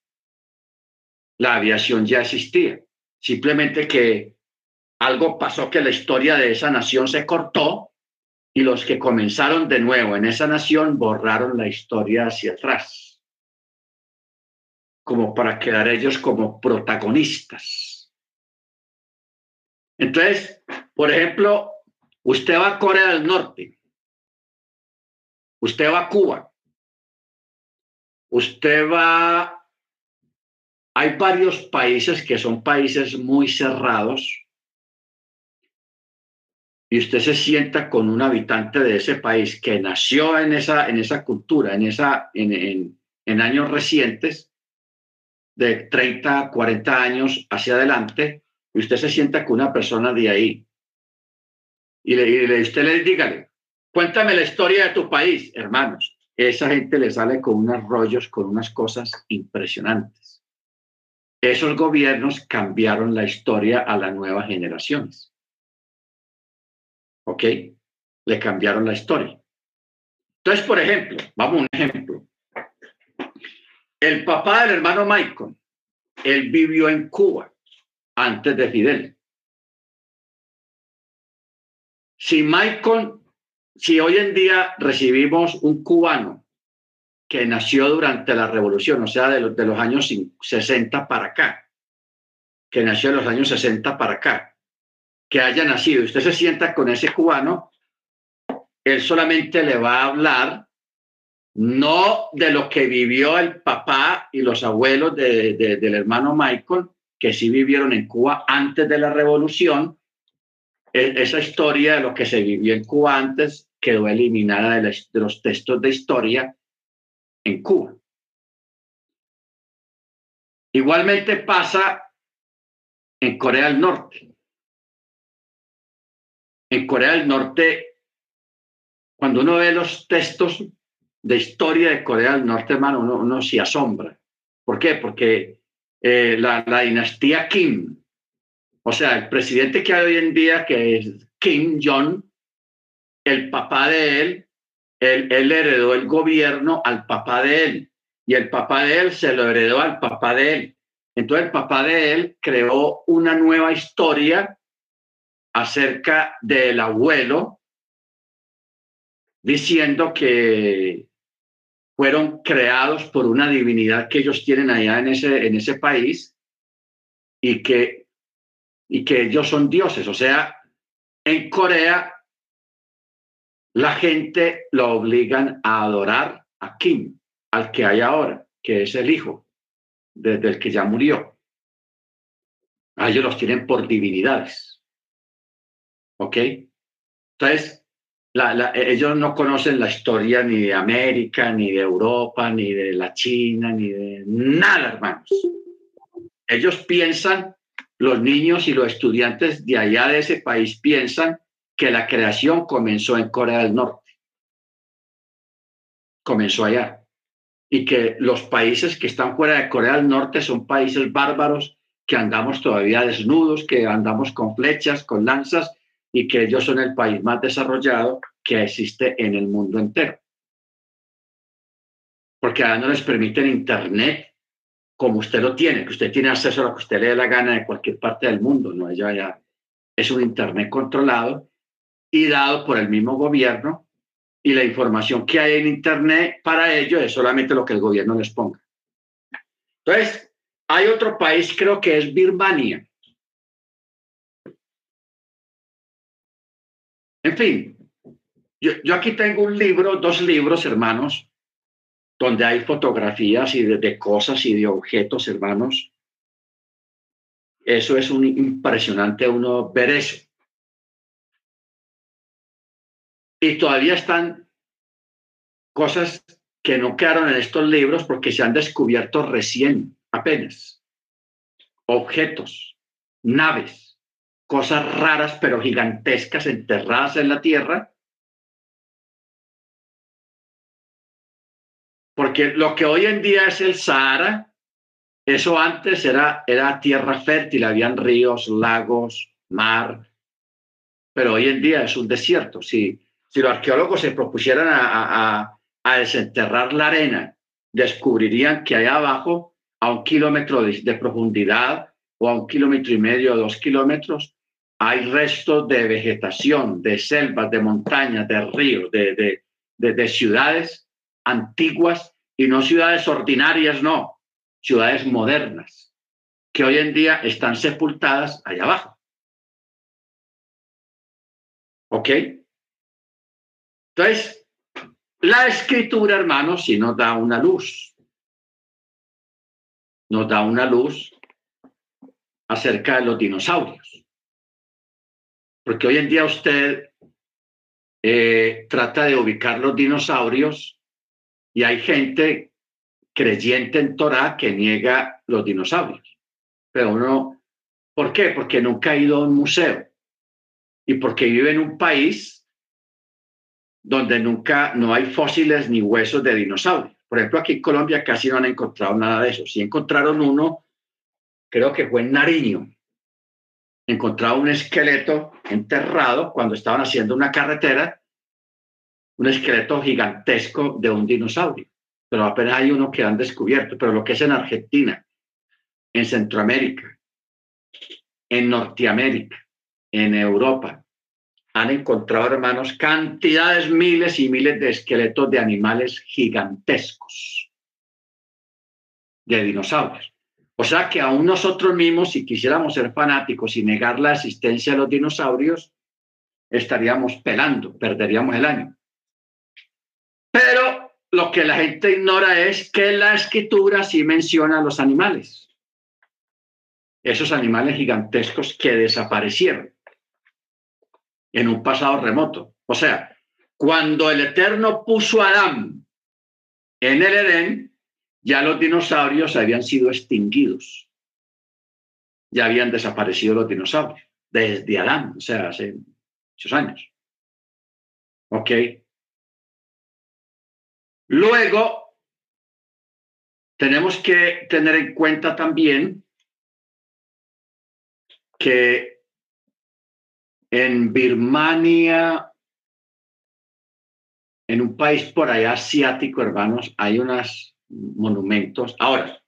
La aviación ya existía, simplemente que algo pasó que la historia de esa nación se cortó y los que comenzaron de nuevo en esa nación borraron la historia hacia atrás, como para quedar ellos como protagonistas. Entonces, por ejemplo, Usted va a Corea del Norte. Usted va a Cuba. Usted va... Hay varios países que son países muy cerrados y usted se sienta con un habitante de ese país que nació en esa, en esa cultura, en, esa, en, en, años recientes, de 30, 40 años hacia adelante, y usted se sienta con una persona de ahí y, le, usted le dígale, cuéntame la historia de tu país, hermanos. esa gente le sale con unos rollos, con unas cosas impresionantes. Esos gobiernos cambiaron la historia a las nuevas generaciones. ¿Ok? Le cambiaron la historia. Entonces, por ejemplo, vamos a un ejemplo. El papá del hermano Michael, él vivió en Cuba antes de Fidel. Si Michael, si hoy en día recibimos un cubano que nació durante la revolución, o sea, de los, años 60 para acá, que nació en los años 60 para acá, que haya nacido, usted se sienta con ese cubano, él solamente le va a hablar no de lo que vivió el papá y los abuelos del hermano Michael, que sí vivieron en Cuba antes de la revolución. E, esa historia de lo que se vivió en Cuba antes quedó eliminada de, los textos de historia en Cuba. Igualmente pasa en Corea del Norte. En Corea del Norte, cuando uno ve los textos de historia de Corea del Norte, hermano, uno, se asombra. ¿Por qué? Porque eh, la, dinastía Kim, o sea, el presidente que hay hoy en día, que es Kim Jong, el papá de él, él, él heredó el gobierno al papá de él y el papá de él se lo heredó al papá de él. Entonces el papá de él creó una nueva historia acerca del abuelo, diciendo que fueron creados por una divinidad que ellos tienen allá en ese, en ese país y que, y que ellos son dioses. O sea, en Corea la gente lo obligan a adorar a Kim, al que hay ahora, que es el hijo desde el que ya murió. A ellos los tienen por divinidades. ¿Ok? Entonces, ellos no conocen la historia ni de América, ni de Europa, ni de la China, ni de nada, hermanos. Ellos piensan, los niños y los estudiantes de allá de ese país piensan que la creación comenzó en Corea del Norte. Comenzó allá. Y que los países que están fuera de Corea del Norte son países bárbaros, que andamos todavía desnudos, que andamos con flechas, con lanzas, y que ellos son el país más desarrollado que existe en el mundo entero. Porque ahora no les permiten Internet como usted lo tiene, que usted tiene acceso a lo que usted le dé la gana de cualquier parte del mundo, no ella ya es un Internet controlado y dado por el mismo gobierno y la información que hay en Internet para ello es solamente lo que el gobierno les ponga. Entonces, hay otro país, creo que es Birmania, En fin, yo, aquí tengo un libro, dos libros, hermanos, donde hay fotografías y de, cosas y de objetos, hermanos. Eso es un impresionante uno ver eso. Y todavía están cosas que no quedaron en estos libros porque se han descubierto recién, apenas. Objetos, naves, cosas raras pero gigantescas enterradas en la tierra. Porque lo que hoy en día es el Sahara, eso antes era, era tierra fértil, habían ríos, lagos, mar, pero hoy en día es un desierto. Si, si los arqueólogos se propusieran a, desenterrar la arena, descubrirían que allá abajo, a un kilómetro de, de profundidad o a un kilómetro y medio o dos kilómetros, hay restos de vegetación, de selvas, de montañas, de ríos, de, de, ciudades antiguas y no ciudades ordinarias, no, ciudades modernas, que hoy en día están sepultadas allá abajo. ¿Ok? Entonces, la escritura, hermanos, sí nos da una luz. Nos da una luz acerca de los dinosaurios. Porque hoy en día usted eh, trata de ubicar los dinosaurios y hay gente creyente en Torah que niega los dinosaurios. Pero uno, ¿por qué? Porque nunca ha ido a un museo y porque vive en un país donde nunca, no hay fósiles ni huesos de dinosaurios. Por ejemplo, aquí en Colombia casi no han encontrado nada de eso. Si encontraron uno, creo que fue en Nariño. Encontraron un esqueleto enterrado cuando estaban haciendo una carretera, un esqueleto gigantesco de un dinosaurio. Pero apenas hay uno que han descubierto. Pero lo que es en Argentina, en Centroamérica, en Norteamérica, en Europa, han encontrado, hermanos, cantidades, miles y miles de esqueletos de animales gigantescos, de dinosaurios. O sea que aún nosotros mismos, si quisiéramos ser fanáticos y negar la existencia de los dinosaurios, estaríamos pelando, perderíamos el año. Pero lo que la gente ignora es que la escritura sí menciona a los animales, esos animales gigantescos que desaparecieron en un pasado remoto. O sea, cuando el Eterno puso a Adán en el Edén, ya los dinosaurios habían sido extinguidos. Ya habían desaparecido los dinosaurios desde Adán, o sea, hace muchos años. ¿Ok? Luego, tenemos que tener en cuenta también que en Birmania, en un país por allá asiático, hermanos, hay unos monumentos. Ahora,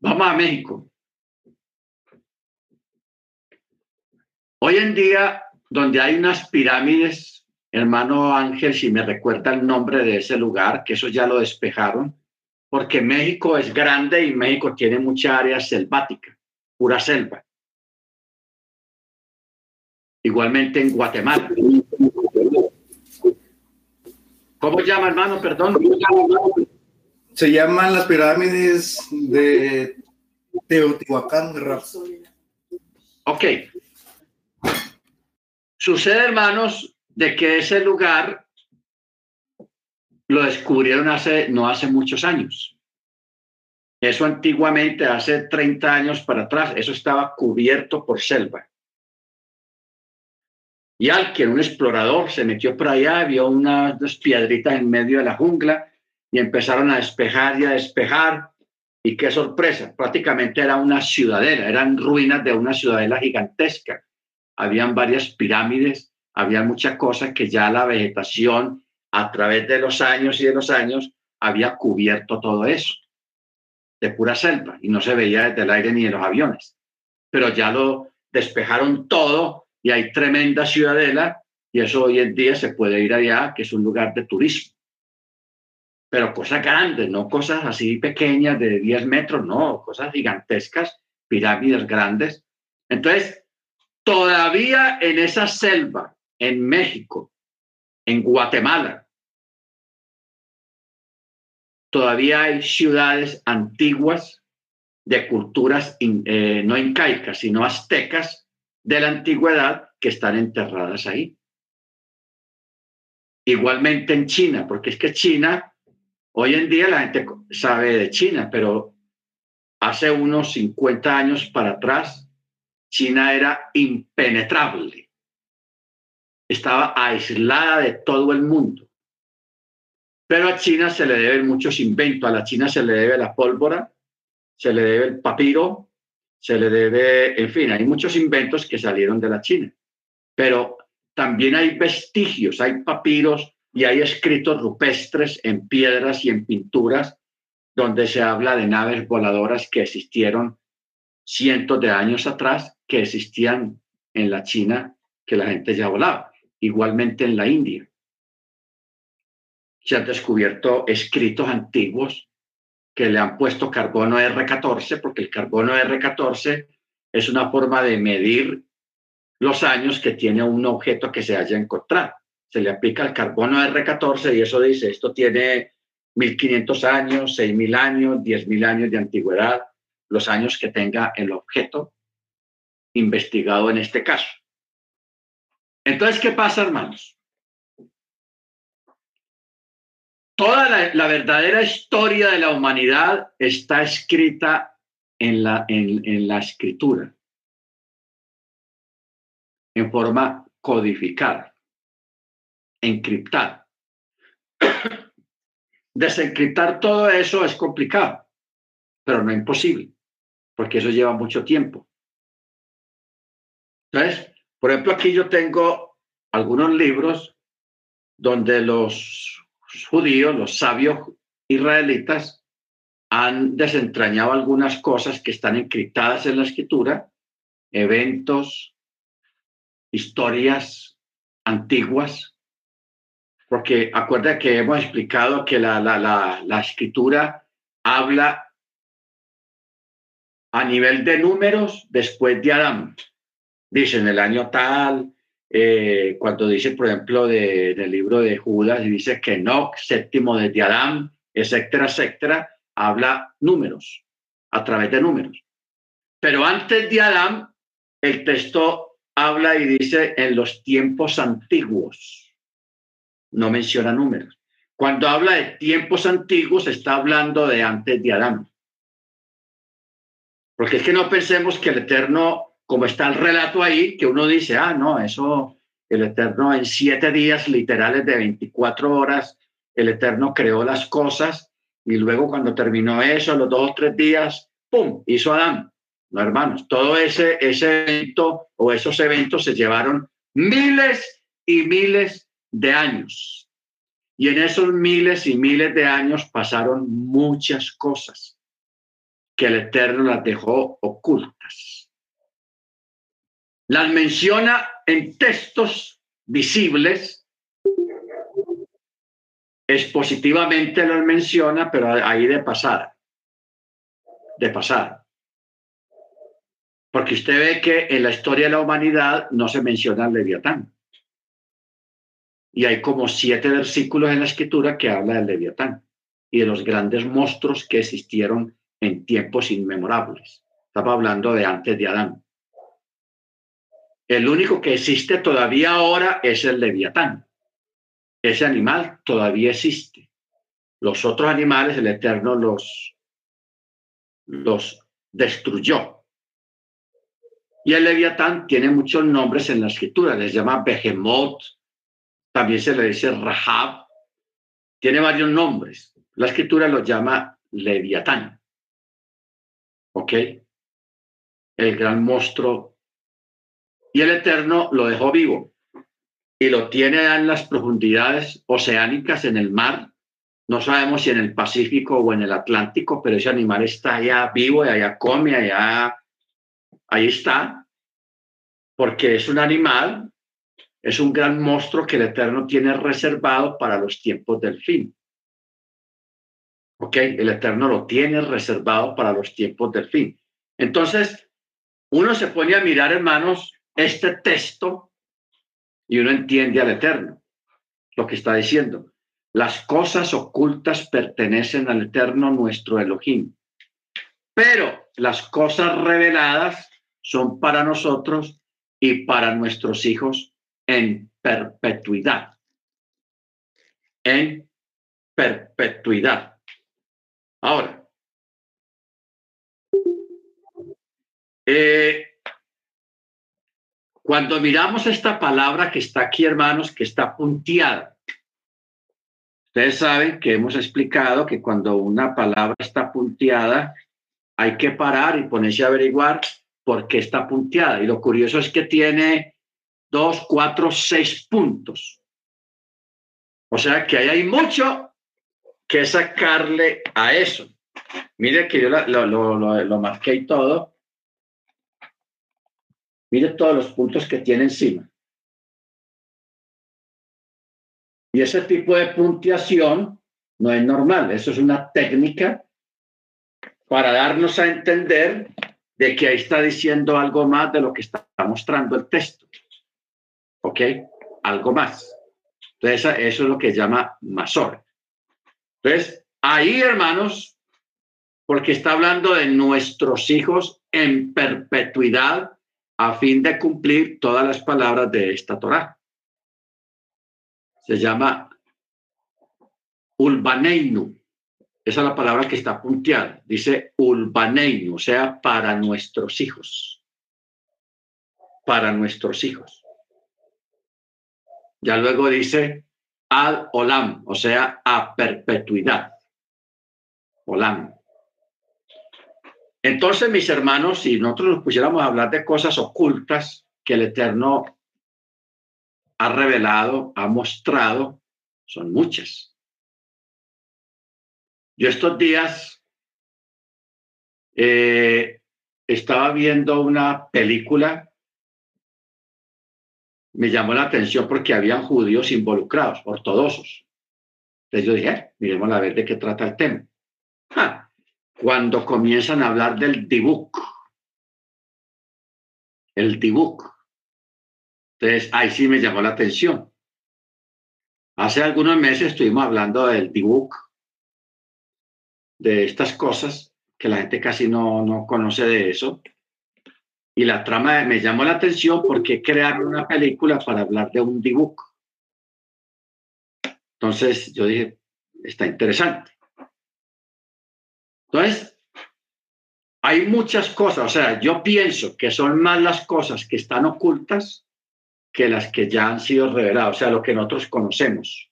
vamos a México. Hoy en día, donde hay unas pirámides, hermano Ángel, si me recuerda el nombre de ese lugar, que eso ya lo despejaron, porque México es grande y México tiene mucha área selvática, pura selva. Igualmente en Guatemala. ¿Cómo llama, hermano? Perdón. Se llaman las pirámides de Teotihuacán. Ok. Sucede, hermanos, de que ese lugar lo descubrieron hace, no hace muchos años. Eso antiguamente, hace 30 años para atrás, eso estaba cubierto por selva. Y alguien, un explorador, se metió por allá, vio unas dos piedritas en medio de la jungla y empezaron a despejar y a despejar. Y qué sorpresa, prácticamente era una ciudadela, eran ruinas de una ciudadela gigantesca. Habían varias pirámides, había muchas cosas que ya la vegetación a través de los años y de los años había cubierto todo eso, de pura selva, y no se veía desde el aire ni de los aviones. Pero ya lo despejaron todo y hay tremenda ciudadela y eso hoy en día se puede ir allá, que es un lugar de turismo. Pero cosas grandes, no cosas así pequeñas de 10 metros, no, cosas gigantescas, pirámides grandes. Entonces, todavía en esa selva, en México, en Guatemala, todavía hay ciudades antiguas de culturas eh, no incaicas, sino aztecas, de la antigüedad que están enterradas ahí. Igualmente en China, porque es que China, hoy en día la gente sabe de China, pero hace unos 50 años para atrás, China era impenetrable. Estaba aislada de todo el mundo. Pero a China se le deben muchos inventos. A la China se le debe la pólvora, se le debe el papiro, se le debe, en fin, hay muchos inventos que salieron de la China, pero también hay vestigios, hay papiros y hay escritos rupestres en piedras y en pinturas donde se habla de naves voladoras que existieron cientos de años atrás, que existían en la China, que la gente ya volaba. Igualmente en la India. Se han descubierto escritos antiguos que le han puesto carbono R14, porque el carbono R14 es una forma de medir los años que tiene un objeto que se haya encontrado. Se le aplica el carbono R14 y eso dice, esto tiene 1500 años, 6000 años, 10000 años de antigüedad, los años que tenga el objeto investigado en este caso. Entonces, ¿qué pasa, hermanos? Toda la, verdadera historia de la humanidad está escrita en la, en la escritura, en forma codificada, encriptar. Desencriptar todo eso es complicado, pero no imposible, porque eso lleva mucho tiempo. Entonces, por ejemplo, aquí yo tengo algunos libros donde los judíos, los sabios israelitas, han desentrañado algunas cosas que están encriptadas en la escritura, eventos, historias antiguas, porque acuerda que hemos explicado que la, la, la, la escritura habla a nivel de números después de Adán. Dicen el año tal, eh, cuando dice, por ejemplo, de, del libro de Judas, dice que no, séptimo desde Adán, etcétera, etcétera, habla números, a través de números. Pero antes de Adán, el texto habla y dice en los tiempos antiguos. No menciona números. Cuando habla de tiempos antiguos, está hablando de antes de Adán. Porque es que no pensemos que el Eterno, como está el relato ahí, que uno dice, ah, no, eso, el Eterno en siete días literales de 24 horas, el Eterno creó las cosas y luego cuando terminó eso, los dos o tres días, ¡pum!, hizo Adán. No, hermanos, todo ese, ese evento o esos eventos se llevaron miles y miles de años. Y en esos miles y miles de años pasaron muchas cosas que el Eterno las dejó ocultas. Las menciona en textos visibles expositivamente lo menciona, pero ahí de pasada, de pasada. Porque usted ve que en la historia de la humanidad no se menciona el Leviatán. Y hay como siete versículos en la escritura que habla del Leviatán y de los grandes monstruos que existieron en tiempos inmemorables. Estaba hablando de antes de Adán. El único que existe todavía ahora es el Leviatán ese animal todavía existe. Los otros animales, el Eterno los, los destruyó. Y el Leviatán tiene muchos nombres en la escritura, les llama Behemoth, también se le dice Rahab, tiene varios nombres. La escritura lo llama Leviatán. ¿Ok? El gran monstruo. Y el Eterno lo dejó vivo y lo tiene en las profundidades oceánicas en el mar. No sabemos si en el Pacífico o en el Atlántico, pero ese animal está allá vivo y allá come, allá, ahí está, porque es un animal, es un gran monstruo que el Eterno tiene reservado para los tiempos del fin. ¿Ok? El Eterno lo tiene reservado para los tiempos del fin. Entonces, uno se pone a mirar, hermanos, este texto y uno entiende al Eterno lo que está diciendo. Las cosas ocultas pertenecen al Eterno nuestro Elohim, pero las cosas reveladas son para nosotros y para nuestros hijos en perpetuidad. En perpetuidad. Ahora, eh, cuando miramos esta palabra que está aquí, hermanos, que está punteada, ustedes saben que hemos explicado que cuando una palabra está punteada, hay que parar y ponerse a averiguar por qué está punteada. Y lo curioso es que tiene dos, cuatro, seis puntos. O sea que ahí hay mucho que sacarle a eso. Mire que yo lo, lo, lo marqué y todo Mire todos los puntos que tiene encima. Y ese tipo de puntuación no es normal, eso es una técnica para darnos a entender de que ahí está diciendo algo más de lo que está mostrando el texto. ¿Ok? Algo más. Entonces, eso es lo que llama masor. Entonces, ahí, hermanos, porque está hablando de nuestros hijos en perpetuidad, a fin de cumplir todas las palabras de esta Torah. Se llama Ulbaneinu. Esa es la palabra que está punteada. Dice Ulbaneinu, o sea, para nuestros hijos. Para nuestros hijos. Ya luego dice ad olam, o sea, a perpetuidad. Olam. Entonces, mis hermanos, si nosotros nos pusiéramos a hablar de cosas ocultas que el Eterno ha revelado, ha mostrado, son muchas. Yo estos días eh, estaba viendo una película, me llamó la atención porque habían judíos involucrados, ortodoxos. Entonces yo dije, eh, miremos a ver de qué trata el tema. Cuando comienzan a hablar del dibuk, el dibuk. Entonces ahí sí me llamó la atención. Hace algunos meses estuvimos hablando del dibuk, de estas cosas, que la gente casi no, no conoce de eso. Y la trama me llamó la atención porque crear una película para hablar de un dibujo. Entonces yo dije, está interesante. Entonces, hay muchas cosas, o sea, yo pienso que son más las cosas que están ocultas que las que ya han sido reveladas, o sea, lo que nosotros conocemos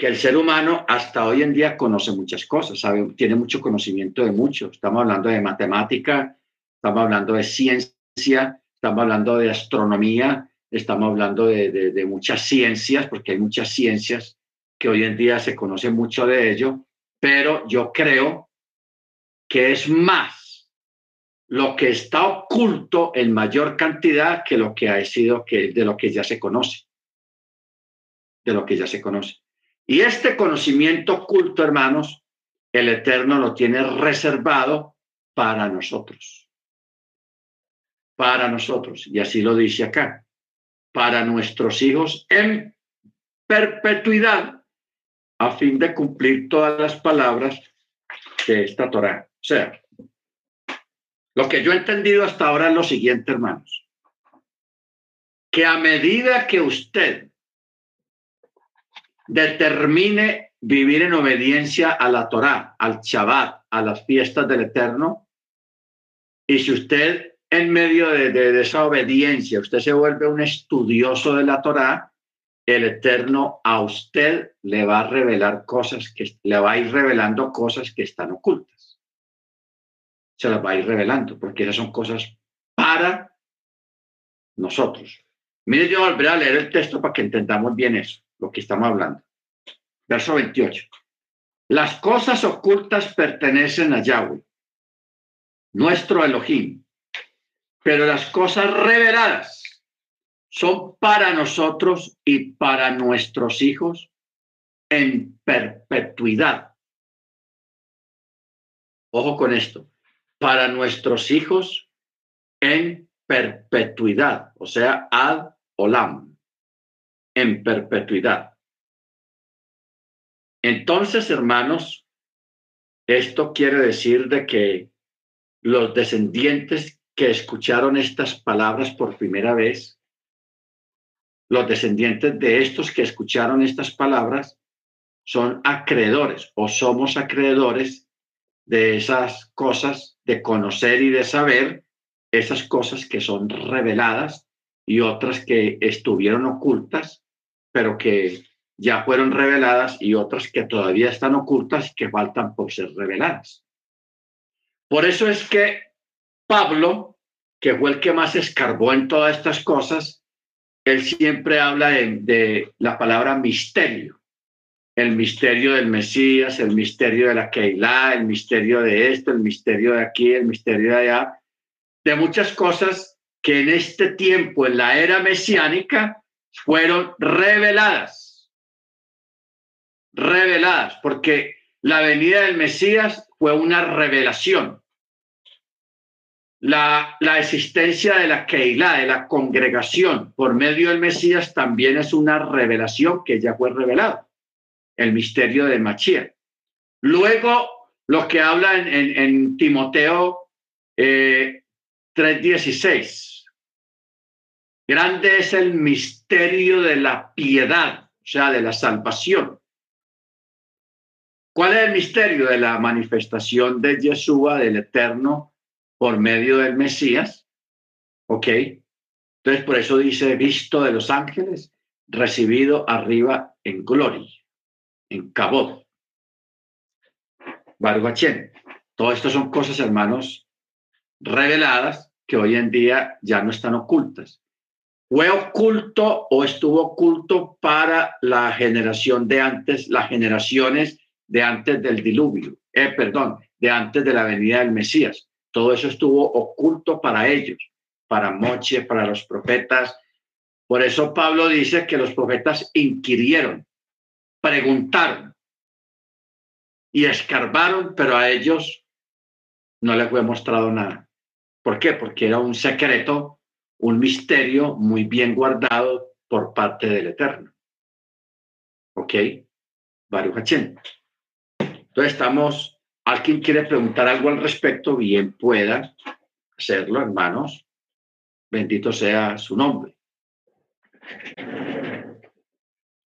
que el ser humano hasta hoy en día conoce muchas cosas, sabe, tiene mucho conocimiento de mucho. Estamos hablando de matemática, estamos hablando de ciencia, estamos hablando de astronomía, estamos hablando de, muchas ciencias, porque hay muchas ciencias que hoy en día se conoce mucho de ello, pero yo creo que es más lo que está oculto en mayor cantidad que lo que ha sido que de lo que ya se conoce de lo que ya se conoce y este conocimiento oculto, hermanos, el Eterno lo tiene reservado para nosotros. Para nosotros. Y así lo dice acá. Para nuestros hijos en perpetuidad, a fin de cumplir todas las palabras de esta Torah. O sea, lo que yo he entendido hasta ahora es lo siguiente, hermanos. Que a medida que usted determine vivir en obediencia a la Torá, al Shabbat, a las fiestas del Eterno, y si usted en medio de, esa obediencia, usted se vuelve un estudioso de la Torá, el Eterno a usted le va a revelar cosas que le va a ir revelando cosas que están ocultas. Se las va a ir revelando, porque esas son cosas para nosotros. Mire, yo volveré a leer el texto para que entendamos bien eso lo que estamos hablando. Verso 28. Las cosas ocultas pertenecen a Yahweh, nuestro Elohim, pero las cosas reveladas son para nosotros y para nuestros hijos en perpetuidad. Ojo con esto, para nuestros hijos en perpetuidad, o sea, ad olam en perpetuidad. Entonces, hermanos, esto quiere decir de que los descendientes que escucharon estas palabras por primera vez, los descendientes de estos que escucharon estas palabras, son acreedores o somos acreedores de esas cosas, de conocer y de saber esas cosas que son reveladas y otras que estuvieron ocultas, pero que ya fueron reveladas y otras que todavía están ocultas y que faltan por ser reveladas. Por eso es que Pablo, que fue el que más escarbó en todas estas cosas, él siempre habla de, la palabra misterio, el misterio del Mesías, el misterio de la Keilah, el misterio de esto, el misterio de aquí, el misterio de allá, de muchas cosas que en este tiempo, en la era mesiánica, fueron reveladas. Reveladas, porque la venida del Mesías fue una revelación. La, la existencia de la Keilah, de la congregación, por medio del Mesías también es una revelación que ya fue revelada, el misterio de Machía. Luego, lo que habla en, Timoteo eh, 3:16. Grande es el misterio de la piedad, o sea, de la salvación. ¿Cuál es el misterio de la manifestación de Yeshua, del Eterno, por medio del Mesías? ¿Ok? Entonces, por eso dice, visto de los ángeles, recibido arriba en gloria, en cabot. Baruch Todo esto son cosas, hermanos, reveladas que hoy en día ya no están ocultas. Fue oculto o estuvo oculto para la generación de antes, las generaciones de antes del diluvio, eh, perdón, de antes de la venida del Mesías. Todo eso estuvo oculto para ellos, para Moche, para los profetas. Por eso Pablo dice que los profetas inquirieron, preguntaron y escarbaron, pero a ellos no les fue mostrado nada. ¿Por qué? Porque era un secreto, un misterio muy bien guardado por parte del Eterno. ¿Ok? Baruch Entonces estamos, alguien quiere preguntar algo al respecto, bien pueda hacerlo, hermanos. Bendito sea su nombre.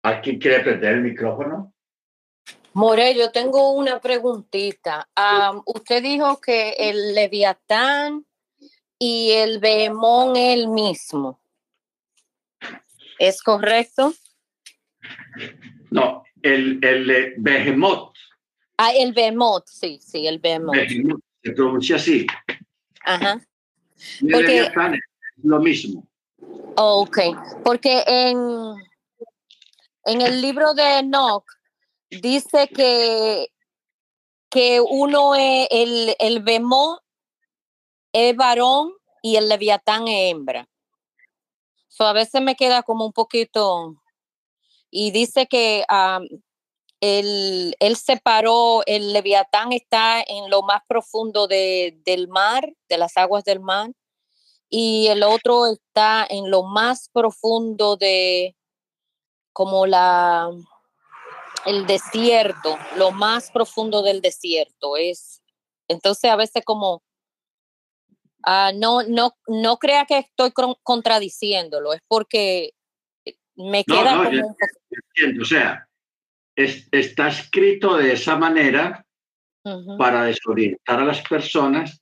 ¿Alguien quiere prender el micrófono? More, yo tengo una preguntita. usted dijo que el Leviatán y el Behemón es el mismo. ¿Es correcto? No, el, el Behemoth. Ah, el Behemoth, sí, sí, el Behemoth. se pronuncia así. Ajá. Porque, es lo mismo. ok, porque en, en el libro de Enoch dice que, que uno es el, el Behemoth es varón y el leviatán es hembra. So, a veces me queda como un poquito. Y dice que él, separó, el leviatán está en lo más profundo de, del mar, de las aguas del mar, y el otro está en lo más profundo de como la el desierto, lo más profundo del desierto es. Entonces a veces como Ah, no, no, no crea que estoy contradiciéndolo, es porque me queda como... O sea, está escrito de esa manera para desorientar a las personas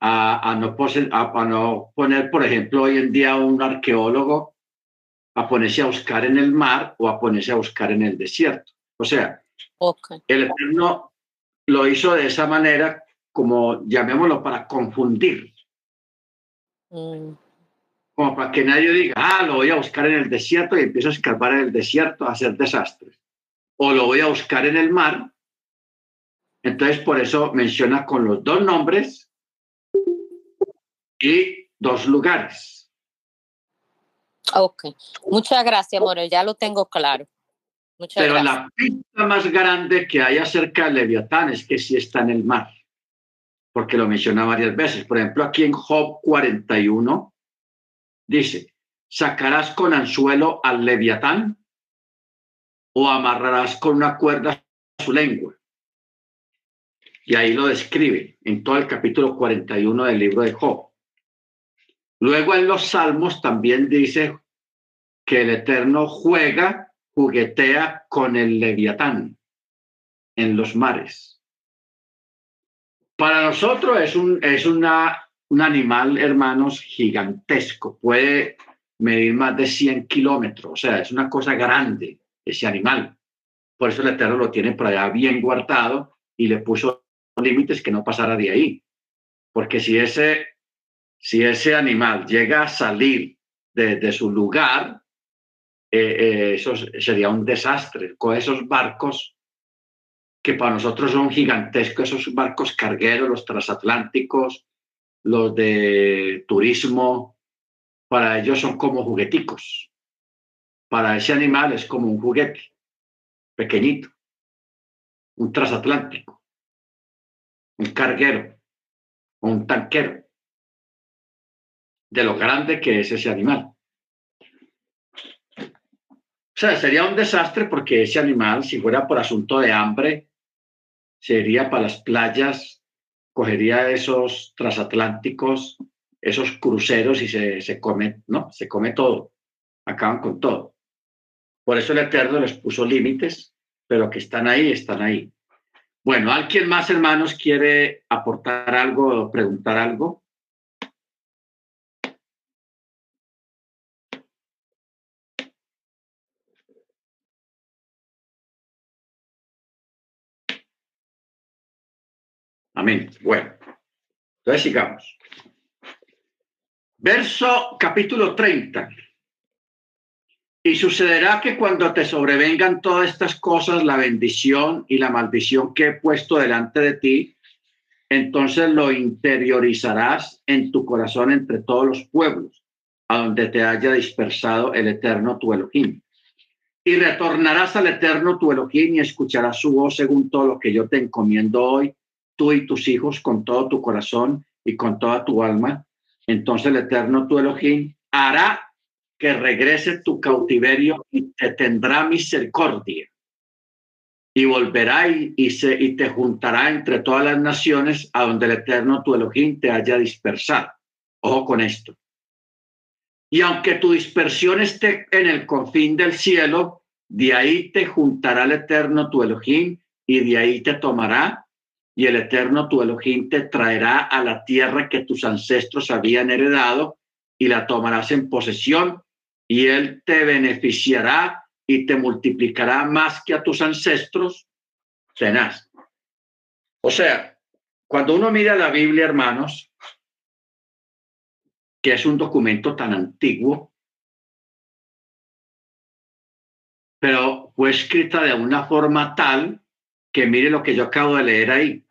a, no a, no poner, por ejemplo, hoy en día un arqueólogo a ponerse a buscar en el mar o a ponerse a buscar en el desierto. O sea, el Eterno lo hizo de esa manera como llamémoslo, para confundir. Mm. Como para que nadie diga, ah, lo voy a buscar en el desierto y empiezo a escarbar en el desierto a hacer desastres. O lo voy a buscar en el mar. Entonces, por eso menciona con los dos nombres y dos lugares. Ok, muchas gracias, Morel, ya lo tengo claro. Pero la pista más grande que hay acerca del Leviatán es que sí está en el mar porque lo menciona varias veces. Por ejemplo, aquí en Job 41 dice, ¿sacarás con anzuelo al leviatán o amarrarás con una cuerda su lengua? Y ahí lo describe en todo el capítulo 41 del libro de Job. Luego en los salmos también dice que el Eterno juega, juguetea con el leviatán en los mares. Para nosotros es un, es una, un animal, hermanos, gigantesco. Puede medir más de 100 kilómetros. O sea, es una cosa grande ese animal. Por eso el Eterno lo tiene por allá bien guardado y le puso límites que no pasara de ahí. Porque si ese, si ese animal llega a salir de, su lugar, eh, eh, eso sería un desastre. Con esos barcos que para nosotros son gigantescos, esos barcos cargueros, los transatlánticos, los de turismo, para ellos son como jugueticos. Para ese animal es como un juguete pequeñito, un transatlántico, un carguero un tanquero, de lo grande que es ese animal. O sea, sería un desastre porque ese animal, si fuera por asunto de hambre, se iría para las playas, cogería esos transatlánticos, esos cruceros y se, se come, ¿no? Se come todo, acaban con todo. Por eso el Eterno les puso límites, pero que están ahí, están ahí. Bueno, ¿alguien más, hermanos, quiere aportar algo o preguntar algo? Amén. Bueno, entonces sigamos. Verso capítulo 30. Y sucederá que cuando te sobrevengan todas estas cosas, la bendición y la maldición que he puesto delante de ti, entonces lo interiorizarás en tu corazón entre todos los pueblos, a donde te haya dispersado el eterno tu Elohim. Y retornarás al eterno tu Elohim y escucharás su voz según todo lo que yo te encomiendo hoy, tú y tus hijos, con todo tu corazón y con toda tu alma. Entonces el eterno tu Elohim hará que regrese tu cautiverio y te tendrá misericordia. Y volverá y, se, y te juntará entre todas las naciones a donde el eterno tu Elohim te haya dispersado. Ojo con esto. Y aunque tu dispersión esté en el confín del cielo, de ahí te juntará el eterno tu Elohim y de ahí te tomará y el eterno tu Elohim te traerá a la tierra que tus ancestros habían heredado y la tomarás en posesión y él te beneficiará y te multiplicará más que a tus ancestros, tenaz. O sea, cuando uno mira la Biblia, hermanos, que es un documento tan antiguo, pero fue escrita de una forma tal que mire lo que yo acabo de leer ahí.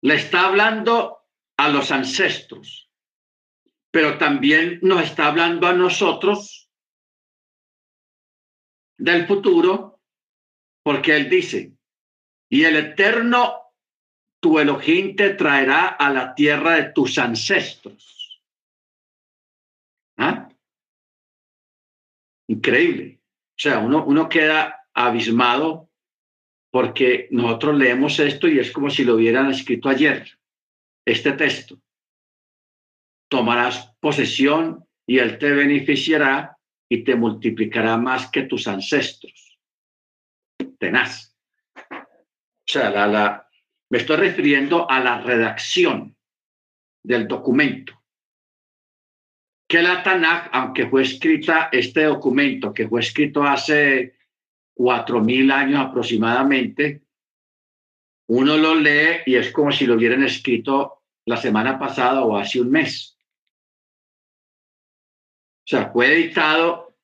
Le está hablando a los ancestros pero también nos está hablando a nosotros del futuro, porque Él dice, y el eterno tu Elohim te traerá a la tierra de tus ancestros. ¿Ah? Increíble. O sea, uno, uno queda abismado porque nosotros leemos esto y es como si lo hubieran escrito ayer, este texto tomarás posesión y él te beneficiará y te multiplicará más que tus ancestros. Tenaz. O sea, la, la, me estoy refiriendo a la redacción del documento. Que la Tanakh, aunque fue escrita este documento, que fue escrito hace cuatro mil años aproximadamente, uno lo lee y es como si lo hubieran escrito la semana pasada o hace un mes. O sea, fue editado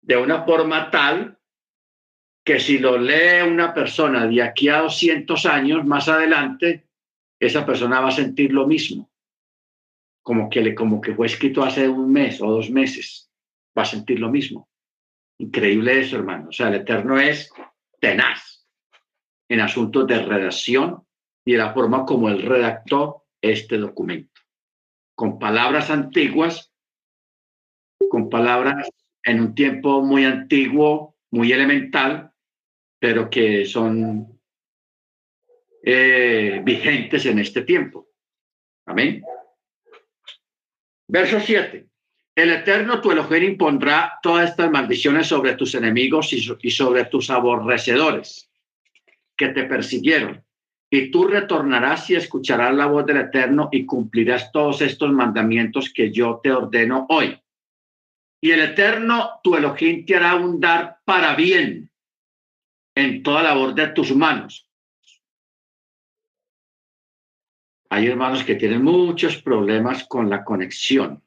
de una forma tal que si lo lee una persona de aquí a 200 años más adelante, esa persona va a sentir lo mismo, como que, como que fue escrito hace un mes o dos meses, va a sentir lo mismo. Increíble eso, hermano. O sea, el Eterno es tenaz en asuntos de redacción y de la forma como él redactó este documento, con palabras antiguas con palabras en un tiempo muy antiguo, muy elemental, pero que son eh, vigentes en este tiempo. Amén. Verso 7. El Eterno tu Elohim impondrá todas estas maldiciones sobre tus enemigos y sobre tus aborrecedores que te persiguieron. Y tú retornarás y escucharás la voz del Eterno y cumplirás todos estos mandamientos que yo te ordeno hoy y el Eterno tu Elohim te hará abundar para bien en toda labor de tus manos. Hay hermanos que tienen muchos problemas con la conexión.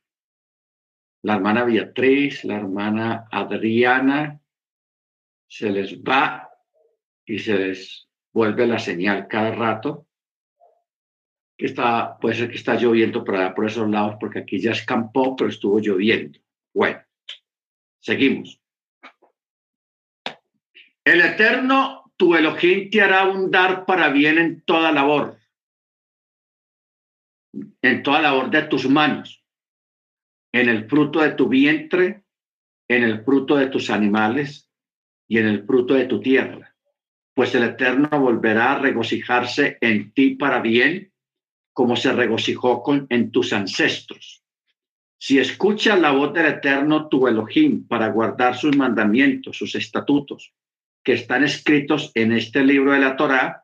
La hermana Beatriz, la hermana Adriana, se les va y se les vuelve la señal cada rato. Que está, puede ser que está lloviendo por allá, por esos lados, porque aquí ya escampó, pero estuvo lloviendo. Bueno, seguimos. El Eterno, tu Elohim, te hará abundar para bien en toda labor, en toda labor de tus manos, en el fruto de tu vientre, en el fruto de tus animales y en el fruto de tu tierra. Pues el Eterno volverá a regocijarse en ti para bien, como se regocijó con, en tus ancestros si escuchas la voz del Eterno tu Elohim para guardar sus mandamientos, sus estatutos, que están escritos en este libro de la Torá,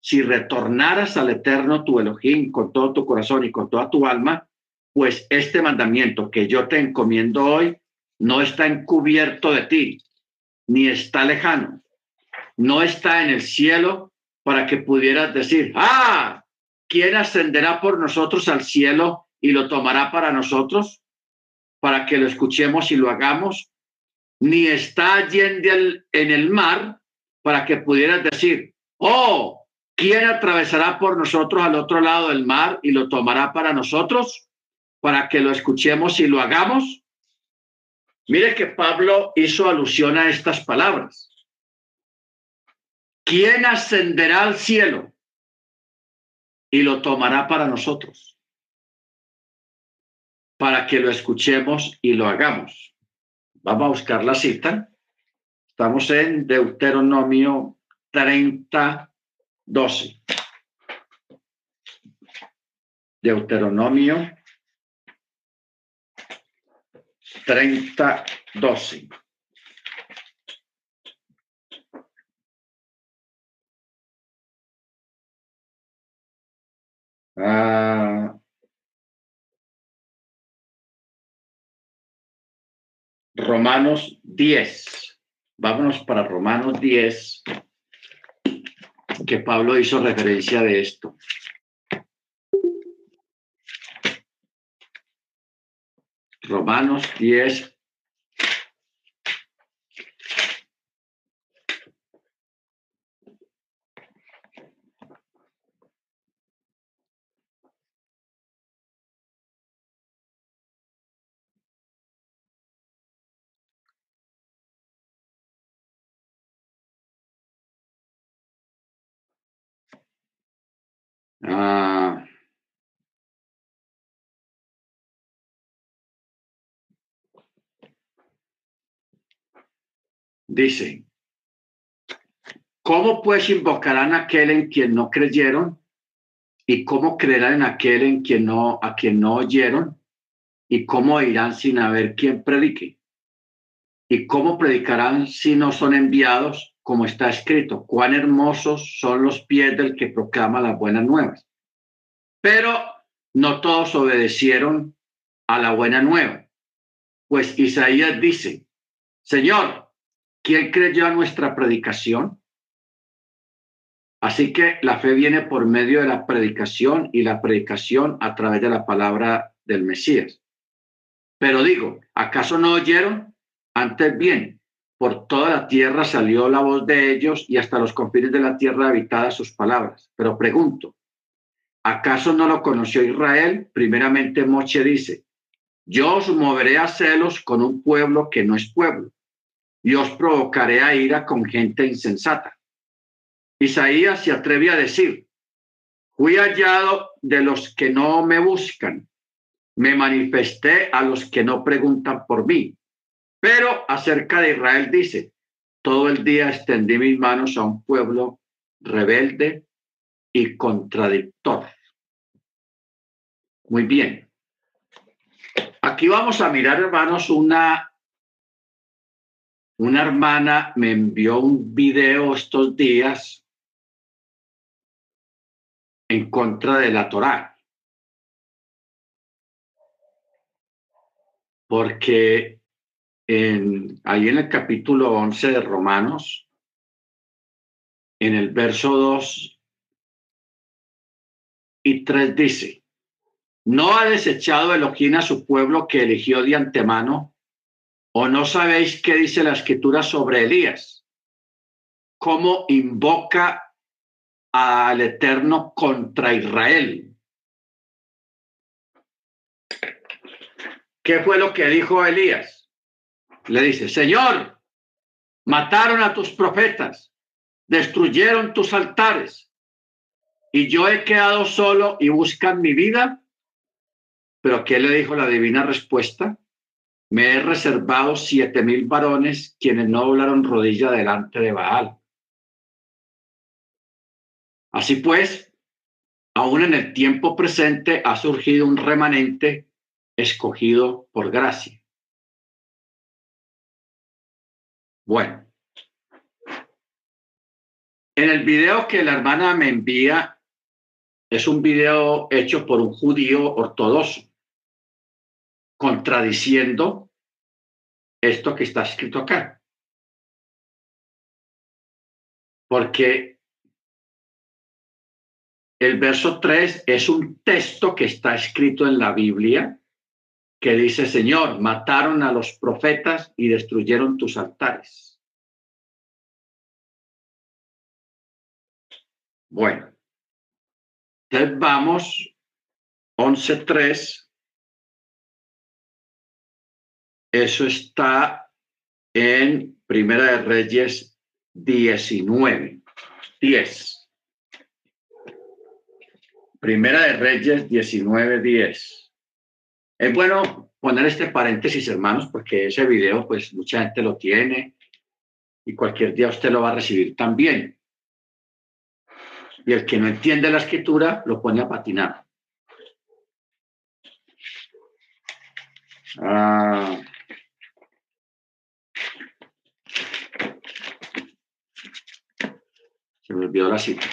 si retornaras al Eterno tu Elohim con todo tu corazón y con toda tu alma, pues este mandamiento que yo te encomiendo hoy no está encubierto de ti, ni está lejano, no está en el cielo para que pudieras decir, ah, ¿quién ascenderá por nosotros al cielo y lo tomará para nosotros? Para que lo escuchemos y lo hagamos. Ni está allí en el, mar para que pudieras decir, oh, ¿quién atravesará por nosotros al otro lado del mar y lo tomará para nosotros? Para que lo escuchemos y lo hagamos. Mire que Pablo hizo alusión a estas palabras. ¿Quién ascenderá al cielo y lo tomará para nosotros? Para que lo escuchemos y lo hagamos. Vamos a buscar la cita. Estamos en Deuteronomio 30, 12. Deuteronomio 30, 12. Ah, Romanos 10. Vámonos para Romanos 10, que Pablo hizo referencia de esto. Romanos 10. Ah, Dice, ¿cómo pues invocarán a aquel en quien no creyeron? ¿Y cómo creerán en aquel en quien no, a quien no oyeron? ¿Y cómo irán sin haber quien predique? ¿Y cómo predicarán si no son enviados? Como está escrito, cuán hermosos son los pies del que proclama las buenas nuevas. Pero no todos obedecieron a la buena nueva. Pues Isaías dice, Señor, ¿Quién creyó a nuestra predicación? Así que la fe viene por medio de la predicación y la predicación a través de la palabra del Mesías. Pero digo, ¿acaso no oyeron? Antes bien, por toda la tierra salió la voz de ellos y hasta los confines de la tierra habitada sus palabras. Pero pregunto, ¿acaso no lo conoció Israel? Primeramente Moche dice, yo os moveré a celos con un pueblo que no es pueblo y os provocaré a ira con gente insensata. Isaías se atreve a decir, fui hallado de los que no me buscan, me manifesté a los que no preguntan por mí. Pero acerca de Israel dice, todo el día extendí mis manos a un pueblo rebelde y contradictor. Muy bien. Aquí vamos a mirar, hermanos, una una hermana me envió un video estos días en contra de la Torá. Porque en, ahí en el capítulo 11 de Romanos, en el verso 2 y 3 dice, no ha desechado Elohim a su pueblo que eligió de antemano ¿O no sabéis qué dice la escritura sobre Elías? ¿Cómo invoca al Eterno contra Israel? ¿Qué fue lo que dijo Elías? Le dice, Señor, mataron a tus profetas, destruyeron tus altares, y yo he quedado solo y buscan mi vida. Pero ¿qué le dijo la divina respuesta? Me he reservado siete mil varones quienes no doblaron rodilla delante de Baal. Así pues, aún en el tiempo presente ha surgido un remanente escogido por gracia. Bueno, en el video que la hermana me envía, es un video hecho por un judío ortodoxo contradiciendo esto que está escrito acá. porque el verso 3 es un texto que está escrito en la Biblia que dice, Señor, mataron a los profetas y destruyeron tus altares. Bueno, entonces vamos, 11.3. Eso está en Primera de Reyes 19, 10. Primera de Reyes 19, 10. Es bueno poner este paréntesis, hermanos, porque ese video, pues mucha gente lo tiene y cualquier día usted lo va a recibir también. Y el que no entiende la escritura lo pone a patinar. Ah. Se me olvidó la cita.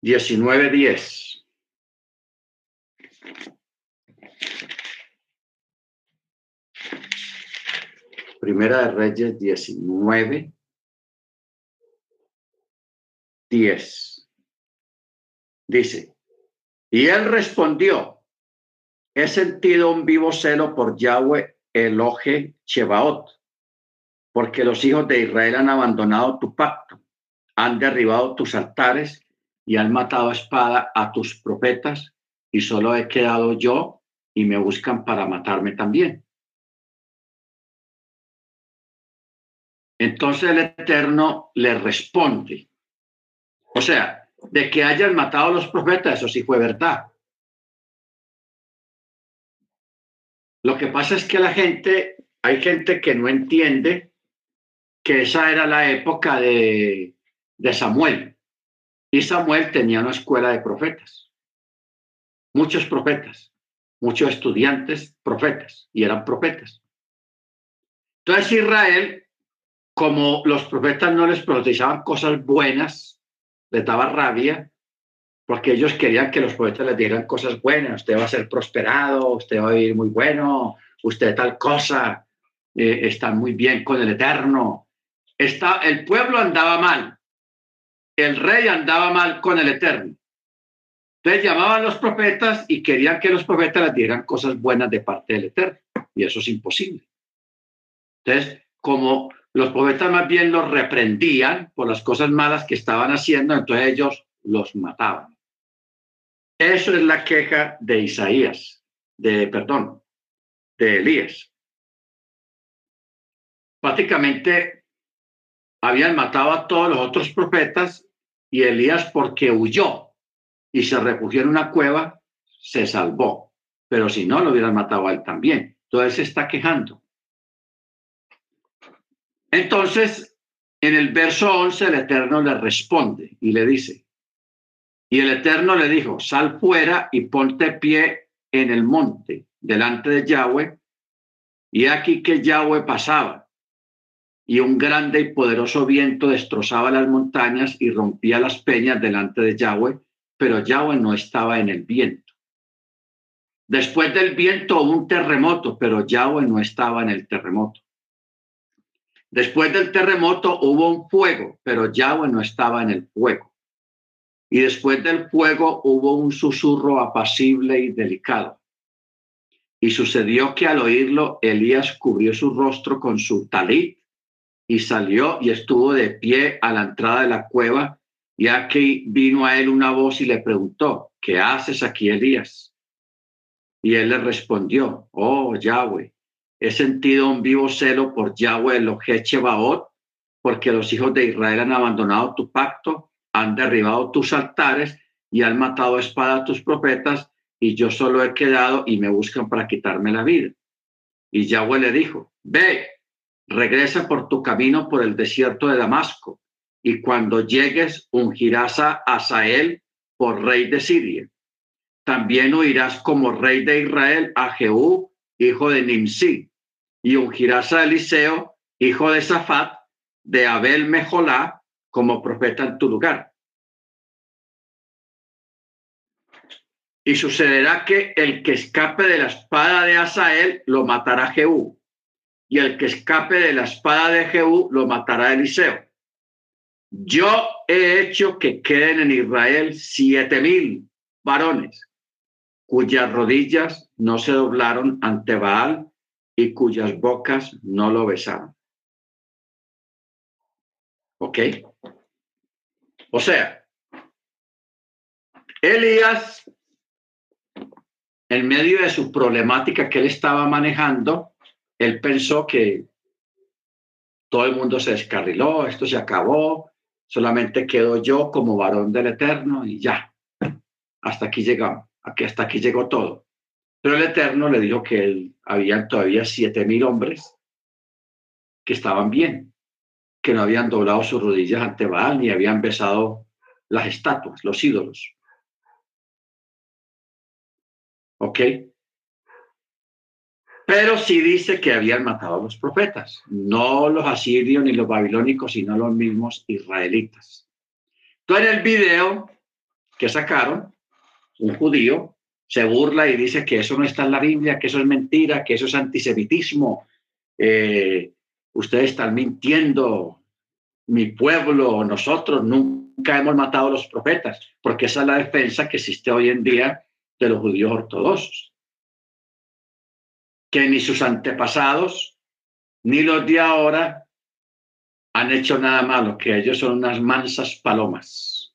Diecinueve diez. Primera de Reyes diecinueve diez. Dice, y él respondió, he sentido un vivo celo por Yahweh Eloje Chebaot, porque los hijos de Israel han abandonado tu pacto, han derribado tus altares y han matado a espada a tus profetas, y solo he quedado yo y me buscan para matarme también. Entonces el Eterno le responde. O sea, de que hayan matado a los profetas, eso sí fue verdad. Lo que pasa es que la gente, hay gente que no entiende que esa era la época de, de Samuel. Y Samuel tenía una escuela de profetas. Muchos profetas, muchos estudiantes profetas, y eran profetas. Entonces Israel, como los profetas no les profetizaban cosas buenas, les daba rabia, porque ellos querían que los profetas les dieran cosas buenas. Usted va a ser prosperado, usted va a vivir muy bueno, usted tal cosa, eh, está muy bien con el Eterno, está, el pueblo andaba mal, el rey andaba mal con el Eterno. Entonces llamaban los profetas y querían que los profetas les dieran cosas buenas de parte del Eterno, y eso es imposible. Entonces, como los profetas más bien los reprendían por las cosas malas que estaban haciendo, entonces ellos los mataban. Eso es la queja de Isaías, de, perdón, de Elías. Prácticamente habían matado a todos los otros profetas y Elías porque huyó y se refugió en una cueva, se salvó. Pero si no, lo hubieran matado a él también. Entonces se está quejando. Entonces, en el verso 11, el Eterno le responde y le dice, y el Eterno le dijo, sal fuera y ponte pie en el monte delante de Yahweh. Y aquí que Yahweh pasaba y un grande y poderoso viento destrozaba las montañas y rompía las peñas delante de Yahweh, pero Yahweh no estaba en el viento. Después del viento hubo un terremoto, pero Yahweh no estaba en el terremoto. Después del terremoto hubo un fuego, pero Yahweh no estaba en el fuego. Y después del fuego hubo un susurro apacible y delicado. Y sucedió que al oírlo, Elías cubrió su rostro con su talit y salió y estuvo de pie a la entrada de la cueva, y aquí vino a él una voz y le preguntó, ¿qué haces aquí, Elías? Y él le respondió, oh Yahweh, he sentido un vivo celo por Yahweh el Baot, porque los hijos de Israel han abandonado tu pacto, han derribado tus altares y han matado espada a tus profetas, y yo solo he quedado y me buscan para quitarme la vida. Y Yahweh le dijo, ve, regresa por tu camino por el desierto de Damasco, y cuando llegues ungirás a Asael por rey de Siria. También oirás como rey de Israel a Jehú, hijo de Nimsi, y ungirás a Eliseo, hijo de Safat, de Abel Mejolá, como profeta en tu lugar. Y sucederá que el que escape de la espada de Asael lo matará Jehú y el que escape de la espada de Jehú lo matará Eliseo. Yo he hecho que queden en Israel siete mil varones cuyas rodillas no se doblaron ante Baal y cuyas bocas no lo besaron. ¿Ok? O sea, Elías, en medio de su problemática que él estaba manejando, él pensó que todo el mundo se descarriló, esto se acabó, solamente quedo yo como varón del Eterno y ya, hasta aquí llegamos, aquí, hasta aquí llegó todo. Pero el Eterno le dijo que él, habían todavía siete mil hombres que estaban bien, que no habían doblado sus rodillas ante Baal ni habían besado las estatuas, los ídolos. ¿Ok? Pero sí dice que habían matado a los profetas, no los asirios ni los babilónicos, sino los mismos israelitas. Entonces, en el video que sacaron, un judío se burla y dice que eso no está en la Biblia, que eso es mentira, que eso es antisemitismo. Eh, ustedes están mintiendo, mi pueblo, nosotros nunca hemos matado a los profetas, porque esa es la defensa que existe hoy en día de los judíos ortodoxos. Que ni sus antepasados, ni los de ahora han hecho nada malo, que ellos son unas mansas palomas.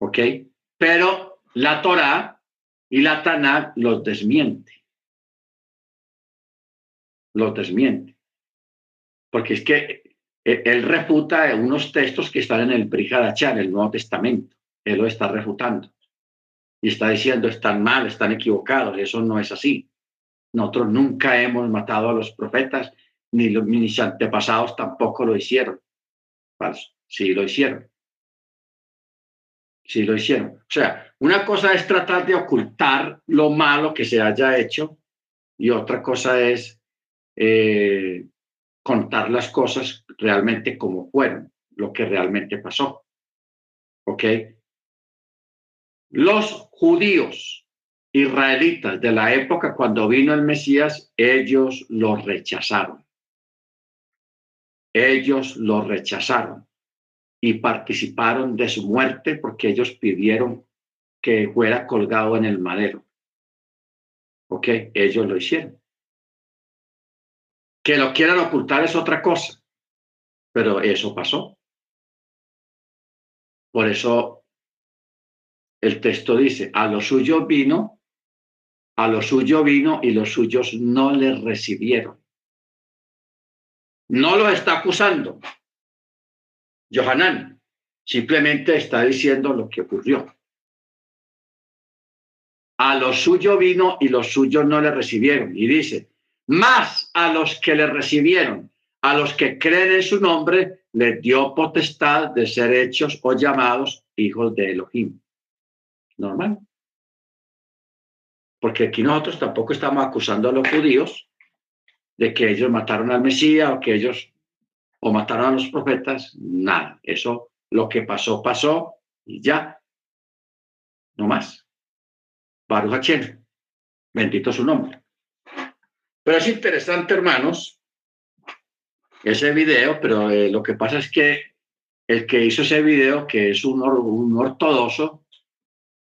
¿Ok? Pero la Torá y la Taná los desmiente. Los desmiente. Porque es que eh, él refuta unos textos que están en el Brihadachá, en el Nuevo Testamento. Él lo está refutando. Y está diciendo, están mal, están equivocados. Eso no es así. Nosotros nunca hemos matado a los profetas, ni los mis antepasados tampoco lo hicieron. Falso. Sí lo hicieron. Sí lo hicieron. O sea, una cosa es tratar de ocultar lo malo que se haya hecho y otra cosa es eh, contar las cosas realmente como fueron, lo que realmente pasó. ¿Ok? Los judíos israelitas de la época cuando vino el Mesías, ellos lo rechazaron. Ellos lo rechazaron y participaron de su muerte porque ellos pidieron que fuera colgado en el madero. ¿Ok? Ellos lo hicieron. Que lo quieran ocultar es otra cosa, pero eso pasó. Por eso el texto dice, a lo suyo vino, a lo suyo vino y los suyos no le recibieron. No lo está acusando, Johanan simplemente está diciendo lo que ocurrió. A lo suyo vino y los suyos no le recibieron. Y dice, más a los que le recibieron, a los que creen en su nombre, les dio potestad de ser hechos o llamados hijos de Elohim. Normal. Porque aquí nosotros tampoco estamos acusando a los judíos de que ellos mataron al Mesías o que ellos o mataron a los profetas, nada. Eso, lo que pasó, pasó y ya. No más. Baruch Hachem. Bendito su nombre. Pero es interesante, hermanos, ese video, pero eh, lo que pasa es que el que hizo ese video, que es un, un ortodoxo,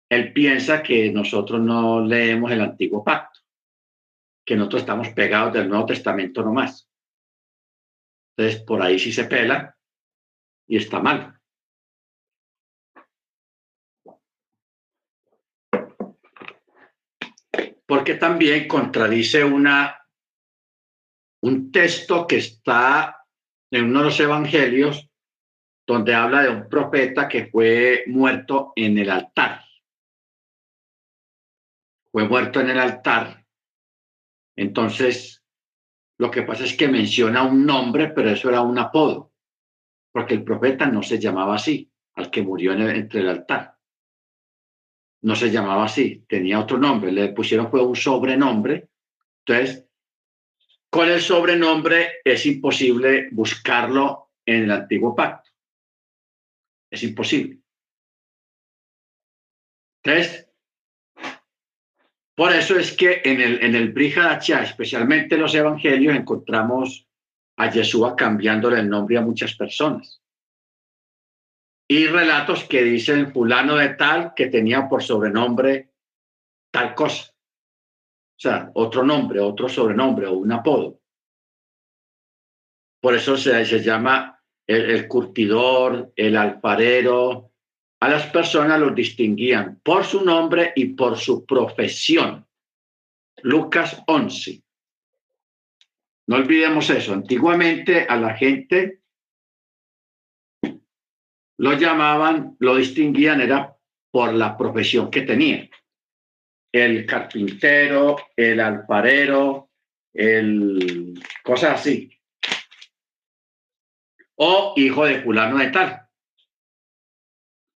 él piensa que nosotros no leemos el antiguo pacto, que nosotros estamos pegados del Nuevo Testamento nomás. Entonces, por ahí sí se pela y está mal. Porque también contradice una, un texto que está en uno de los evangelios donde habla de un profeta que fue muerto en el altar. Fue muerto en el altar. Entonces, lo que pasa es que menciona un nombre, pero eso era un apodo, porque el profeta no se llamaba así, al que murió entre el altar. No se llamaba así, tenía otro nombre, le pusieron fue un sobrenombre. Entonces, con el sobrenombre es imposible buscarlo en el antiguo pacto. Es imposible. Entonces, Por eso es que en el, en el especialmente en los evangelios, encontramos a Yeshua cambiándole el nombre a muchas personas. Y relatos que dicen fulano de tal que tenía por sobrenombre tal cosa. O sea, otro nombre, otro sobrenombre o un apodo. Por eso se, se llama el, el curtidor, el alfarero, a las personas los distinguían por su nombre y por su profesión. Lucas 11. No olvidemos eso. Antiguamente a la gente lo llamaban, lo distinguían, era por la profesión que tenía. El carpintero, el alfarero, el cosas así. O hijo de fulano de tal.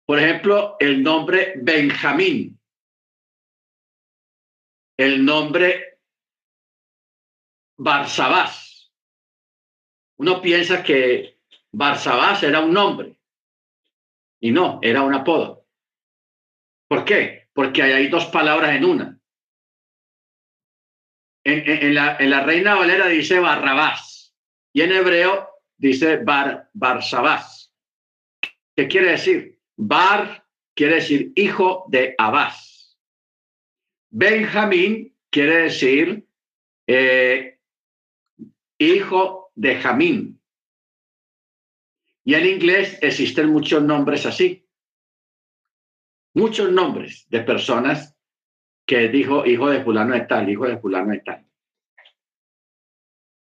Por ejemplo, el nombre Benjamín, el nombre Barsabás. Uno piensa que Barsabás era un nombre y no, era un apodo. ¿Por qué? Porque hay dos palabras en una. En, la, en la, Reina Valera dice Barrabás y en hebreo dice Bar, Barsabás. ¿Qué quiere decir? Bar quiere decir hijo de Abás. Benjamín quiere decir eh, hijo de Jamín. Y en inglés existen muchos nombres así. Muchos nombres de personas que dijo hijo de fulano de tal, hijo de fulano de tal.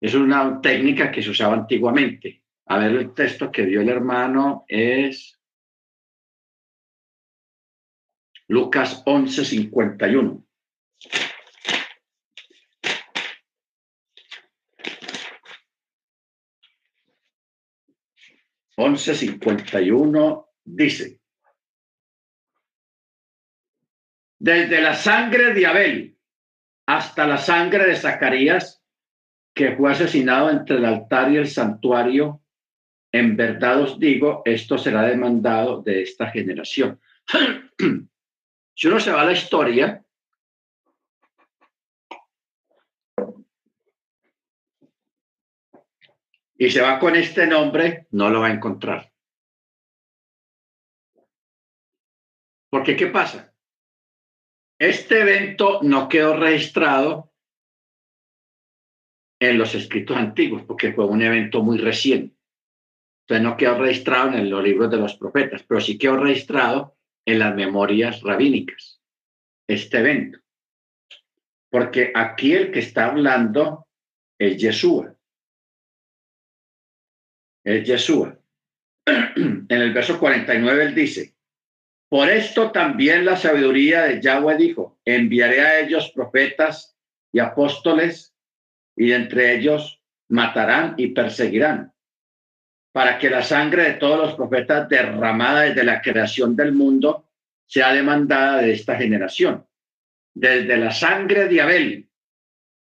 Es una técnica que se usaba antiguamente. A ver, el texto que dio el hermano es Lucas 11, 51. Once cincuenta y uno dice, desde la sangre de Abel hasta la sangre de Zacarías, que fue asesinado entre el altar y el santuario, en verdad os digo, esto será demandado de esta generación. Si uno se va a la historia, y se va con este nombre, no lo va a encontrar. Porque, ¿qué pasa? Este evento no quedó registrado en los escritos antiguos, porque fue un evento muy reciente. Entonces no quedó registrado en los libros de los profetas, pero sí quedó registrado en las memorias rabínicas este evento. Porque aquí el que está hablando es Yeshua. Es Yeshua. En el verso 49 él dice, por esto también la sabiduría de Yahweh dijo, enviaré a ellos profetas y apóstoles, y entre ellos matarán y perseguirán para que la sangre de todos los profetas derramada desde la creación del mundo sea demandada de esta generación. Desde la sangre de Abel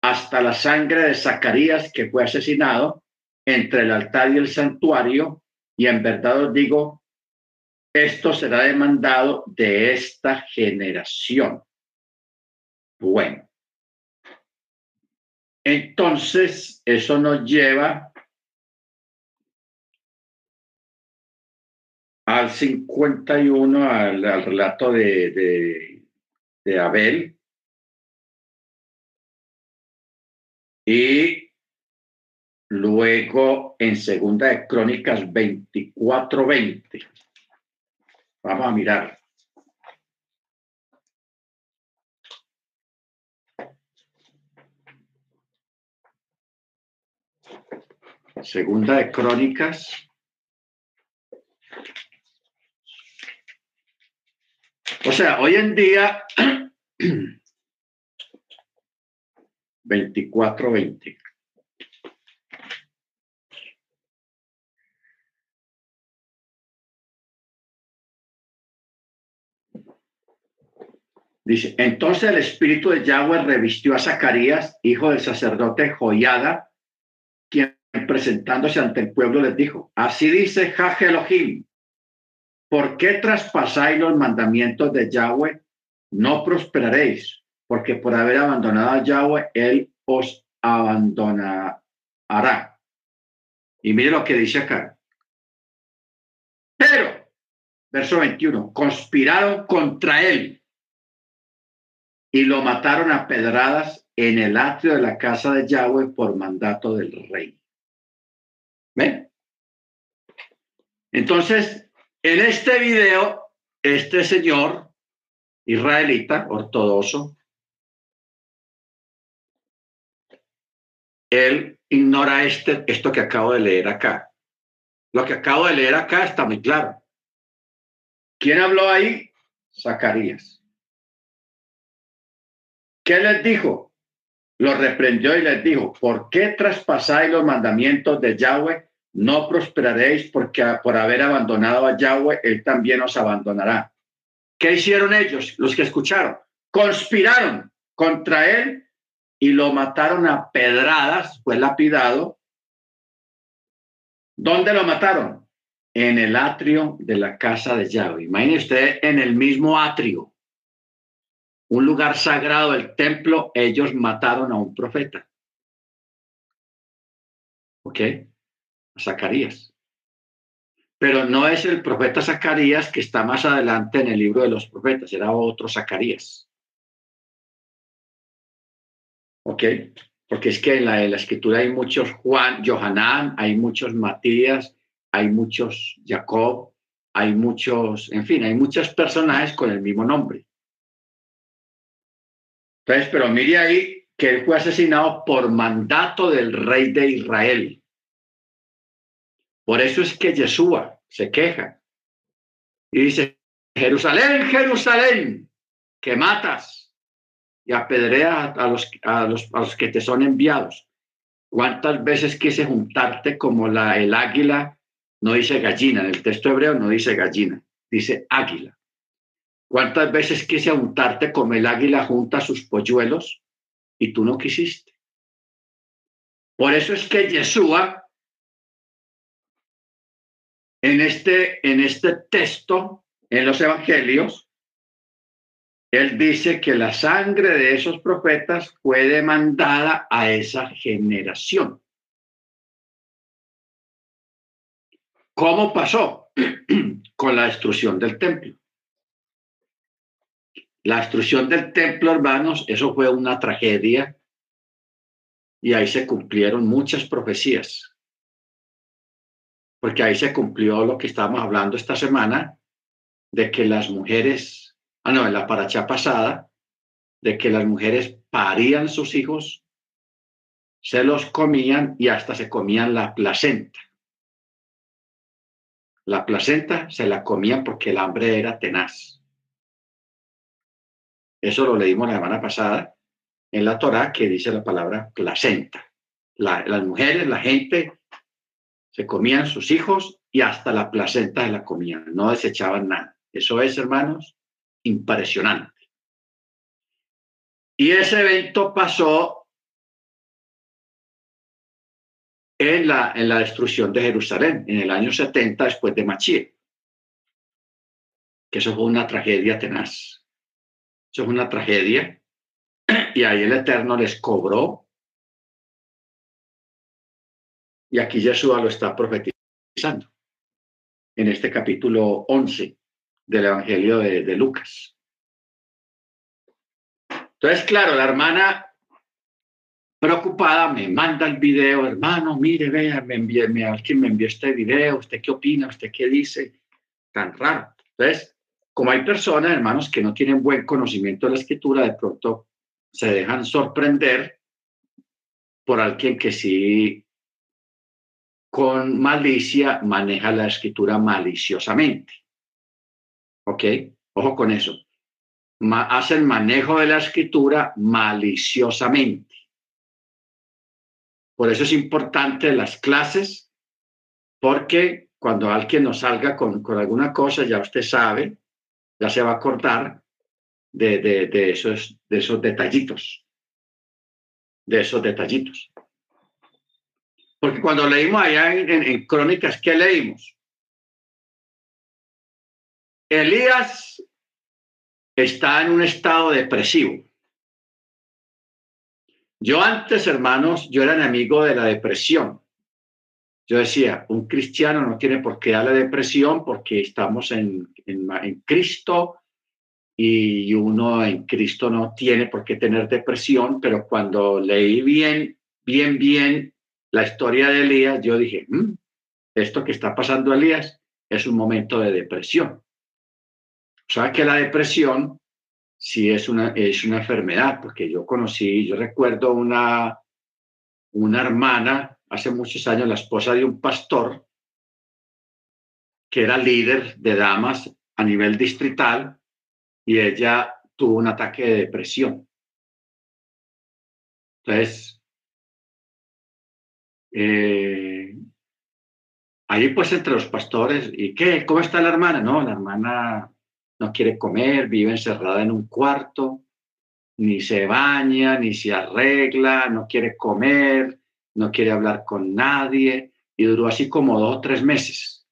hasta la sangre de Zacarías que fue asesinado entre el altar y el santuario, y en verdad os digo, esto será demandado de esta generación. Bueno, entonces eso nos lleva al 51, al, al relato de, de, de, Abel. Y luego en Segunda de Crónicas 24-20. Vamos a mirar. Segunda de Crónicas O sea, hoy en día, 24-20. Dice, entonces el espíritu de Yahweh revistió a Zacarías, hijo del sacerdote Joyada, quien presentándose ante el pueblo les dijo, así dice Jaje Elohim, ¿Por qué traspasáis los mandamientos de Yahweh? No prosperaréis, porque por haber abandonado a Yahweh, Él os abandonará. Y mire lo que dice acá. Pero, verso 21, conspiraron contra Él y lo mataron a pedradas en el atrio de la casa de Yahweh por mandato del rey. ¿Ven? Entonces, en este video, este señor israelita, ortodoxo, él ignora este, esto que acabo de leer acá. Lo que acabo de leer acá está muy claro. ¿Quién habló ahí? Zacarías. ¿Qué les dijo? Lo reprendió y les dijo, ¿por qué traspasáis los mandamientos de Yahweh? No prosperaréis porque por haber abandonado a Yahweh, Él también os abandonará. ¿Qué hicieron ellos? Los que escucharon. Conspiraron contra Él y lo mataron a pedradas, fue lapidado. ¿Dónde lo mataron? En el atrio de la casa de Yahweh. Imagínese usted en el mismo atrio un lugar sagrado del templo, ellos mataron a un profeta. ¿Ok? A Zacarías. Pero no es el profeta Zacarías que está más adelante en el libro de los profetas, era otro Zacarías. ¿Ok? Porque es que en la, escritura hay muchos Juan, Johanán, hay muchos Matías, hay muchos Jacob, hay muchos, en fin, hay muchos personajes con el mismo nombre. Entonces, pero mire ahí que él fue asesinado por mandato del rey de Israel. Por eso es que Yeshua se queja y dice, Jerusalén, Jerusalén, que matas y apedreas a los, a los, a los que te son enviados. ¿Cuántas veces quise juntarte como la, el águila? No dice gallina, en el texto hebreo no dice gallina, dice águila. ¿Cuántas veces quise untarte como el águila junta sus polluelos y tú no quisiste? Por eso es que Yeshua, en este, en este texto, en los evangelios, él dice que la sangre de esos profetas fue demandada a esa generación. ¿Cómo pasó? Con la destrucción del templo. La destrucción del templo, hermanos, eso fue una tragedia y ahí se cumplieron muchas profecías. Porque ahí se cumplió lo que estábamos hablando esta semana, de que las mujeres, ah, no, en la paracha pasada, de que las mujeres parían sus hijos, se los comían y hasta se comían la placenta. La placenta se la comían porque el hambre era tenaz. Eso lo leímos la semana pasada en la Torá que dice la palabra placenta. las mujeres, la gente, se comían sus hijos y hasta la placenta se la comían, no desechaban nada. Eso es, hermanos, impresionante. Y ese evento pasó en la, en la destrucción de Jerusalén, en el año 70 después de Machie. Que eso fue una tragedia tenaz. Eso es una tragedia. Y ahí el Eterno les cobró. Y aquí Yeshua lo está profetizando en este capítulo 11 del Evangelio de, Lucas. Entonces, claro, la hermana preocupada me manda el video, hermano, mire, vea, me envié, me, alguien me envió este video, ¿usted qué opina? ¿Usted qué dice? Tan raro. Entonces, como hay personas, hermanos, que no tienen buen conocimiento de la escritura, de pronto se dejan sorprender por alguien que sí con malicia maneja la escritura maliciosamente. ¿Ok? Ojo con eso. hace el manejo de la escritura maliciosamente. Por eso es importante las clases, porque cuando alguien nos salga con, con alguna cosa, ya usted sabe, ya se va a acordar de, de, esos, de esos detallitos, de esos detallitos. Porque cuando leímos allá en, en, Crónicas, ¿qué leímos? Elías está en un estado depresivo. Yo antes, hermanos, yo era enemigo de la depresión. Yo decía, un cristiano no tiene por qué darle depresión porque estamos en, en, en Cristo y uno en Cristo no tiene por qué tener depresión, pero cuando leí bien, bien, bien la historia de Elías, yo dije, mm, esto que está pasando Elías es un momento de depresión. O sea que la depresión sí es una, es una enfermedad, porque yo conocí, yo recuerdo una, una hermana hace muchos años, la esposa de un pastor, que era líder de damas a nivel distrital, y ella tuvo un ataque de depresión. Entonces, eh, ahí pues entre los pastores, ¿y qué? ¿Cómo está la hermana? No, la hermana no quiere comer, vive encerrada en un cuarto, ni se baña, ni se arregla, no quiere comer, no quiere hablar con nadie, y duró así como dos o tres meses.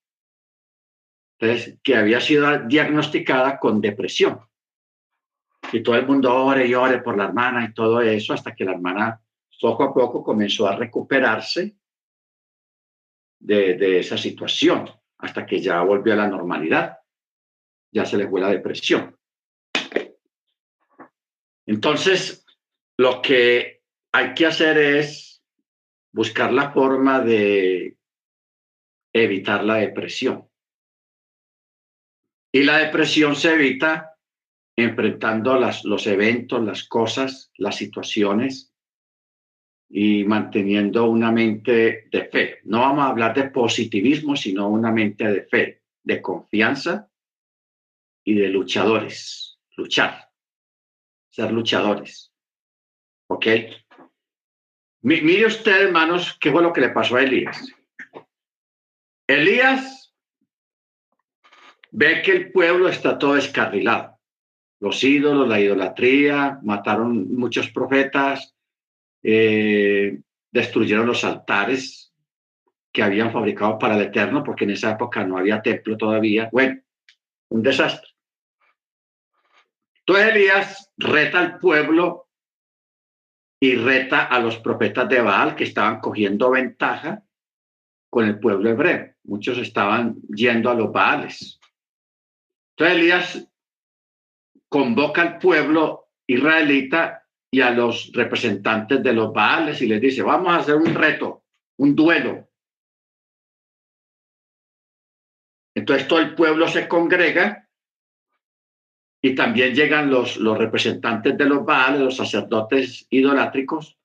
Entonces, que había sido diagnosticada con depresión. Y todo el mundo ore y ore por la hermana y todo eso, hasta que la hermana poco a poco comenzó a recuperarse de, esa situación, hasta que ya volvió a la normalidad. Ya se le fue la depresión. Entonces, lo que hay que hacer es buscar la forma de evitar la depresión. Y la depresión se evita enfrentando los eventos, las cosas, las situaciones y manteniendo una mente de fe. No vamos a hablar de positivismo, sino una mente de fe, de confianza y de luchadores. Luchar, ser luchadores. ¿Ok? Mire usted, hermanos, qué fue lo que le pasó a Elías. Elías ve que el pueblo está todo escarrilado. Los ídolos, la idolatría, mataron muchos profetas, eh, destruyeron los altares que habían fabricado para el Eterno, porque en esa época no había templo todavía. Bueno, un desastre. Entonces Elías reta al pueblo y reta a los profetas de Baal que estaban cogiendo ventaja con el pueblo hebreo. Muchos estaban yendo a los Baales. Entonces Elías convoca al pueblo israelita y a los representantes de los Baales y les dice, vamos a hacer un reto, un duelo. Entonces todo el pueblo se congrega y también llegan los, los representantes de los Baales, los sacerdotes idolátricos,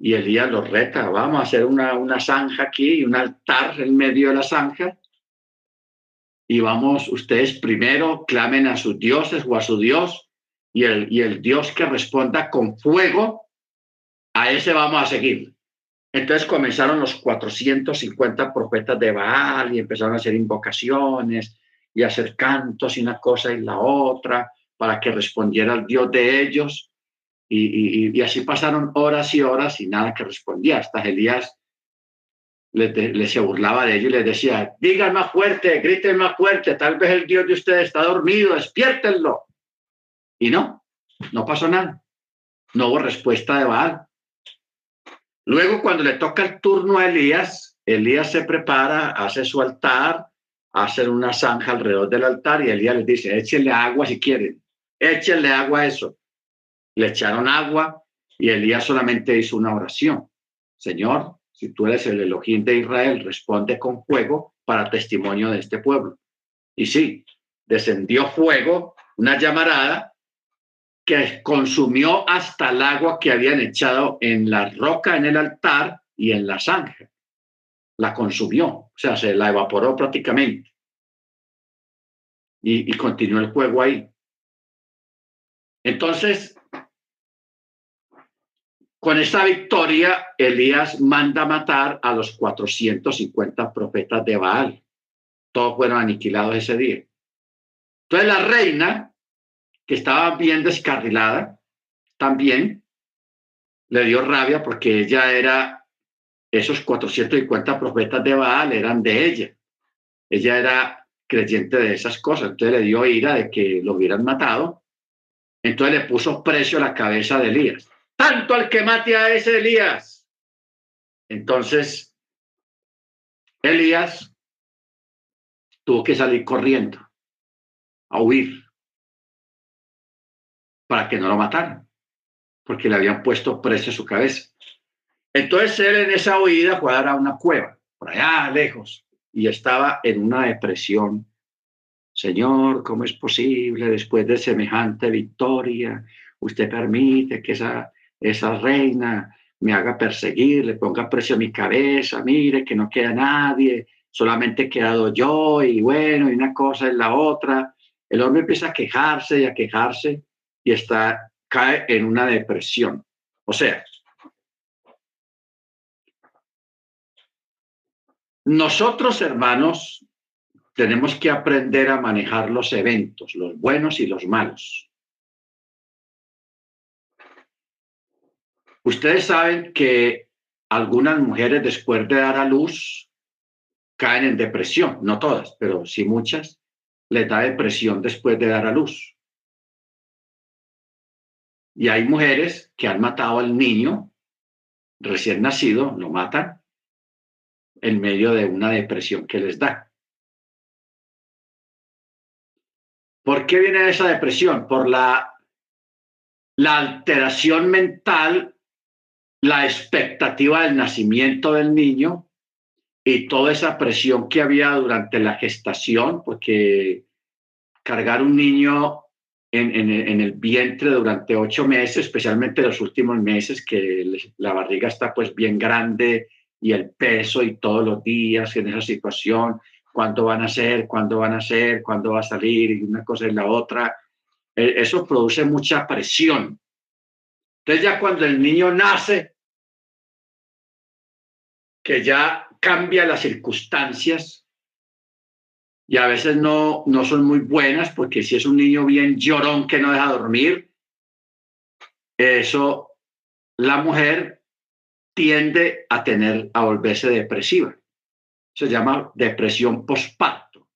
y Elías los reta, vamos a hacer una, una zanja aquí, un altar en medio de la zanja, y vamos, ustedes primero clamen a sus dioses o a su Dios, y el, Dios que responda con fuego, a ese vamos a seguir. Entonces comenzaron los 450 profetas de Baal y empezaron a hacer invocaciones y hacer cantos y una cosa y la otra para que respondiera el Dios de ellos. Y, así pasaron horas y horas y nada que respondía. Hasta Elías le, se burlaba de ellos y les decía, digan más fuerte, griten más fuerte, tal vez el Dios de ustedes está dormido, despiértenlo. Y no, no pasó nada. No hubo respuesta de Baal. Luego, cuando le toca el turno a Elías, Elías se prepara, hace su altar, hacen una zanja alrededor del altar y Elías les dice, échenle agua si quieren, échenle agua a eso. Le echaron agua y Elías solamente hizo una oración. Señor, si tú eres el Elohim de Israel, responde con fuego para testimonio de este pueblo. Y sí, descendió fuego, una llamarada, que consumió hasta el agua que habían echado en la roca, en el altar y en la zanja la consumió, o sea, se la evaporó prácticamente. Y, continuó el juego ahí. Entonces, con esta victoria, Elías manda matar a los 450 profetas de Baal. Todos fueron aniquilados ese día. Entonces la reina, que estaba bien descarrilada, también le dio rabia porque ella era esos 450 profetas de Baal eran de ella. Ella era creyente de esas cosas, entonces le dio ira de que lo hubieran matado. Entonces le puso precio a la cabeza de Elías. tanto al que mate a ese Elías. Entonces, Elías tuvo que salir corriendo, a huir, para que no lo mataran, porque le habían puesto precio a su cabeza. Entonces él en esa huida fue a una cueva, por allá lejos, y estaba en una depresión. Señor, ¿cómo es posible después de semejante victoria? Usted permite que esa, esa reina me haga perseguir, le ponga precio a mi cabeza, mire que no queda nadie, solamente he quedado yo y bueno, y una cosa es la otra. El hombre empieza a quejarse y a quejarse y está, cae en una depresión. O sea, nosotros hermanos tenemos que aprender a manejar los eventos, los buenos y los malos. Ustedes saben que algunas mujeres después de dar a luz caen en depresión, no todas, pero sí muchas, les da depresión después de dar a luz. Y hay mujeres que han matado al niño recién nacido, lo matan en medio de una depresión que les da. ¿Por qué viene esa depresión? Por la, la alteración mental, la expectativa del nacimiento del niño y toda esa presión que había durante la gestación, porque cargar un niño en, el vientre durante ocho meses, especialmente los últimos meses, que la barriga está pues bien grande y el peso y todos los días en esa situación, cuánto van a ser, cuándo van a ser, cuándo va a salir, y una cosa y la otra, e, eso produce mucha presión. Entonces ya cuando el niño nace, que ya cambia las circunstancias y a veces no, no son muy buenas porque si es un niño bien llorón que no deja dormir, eso la mujer tiende a tener, a volverse depresiva. Se llama depresión postparto,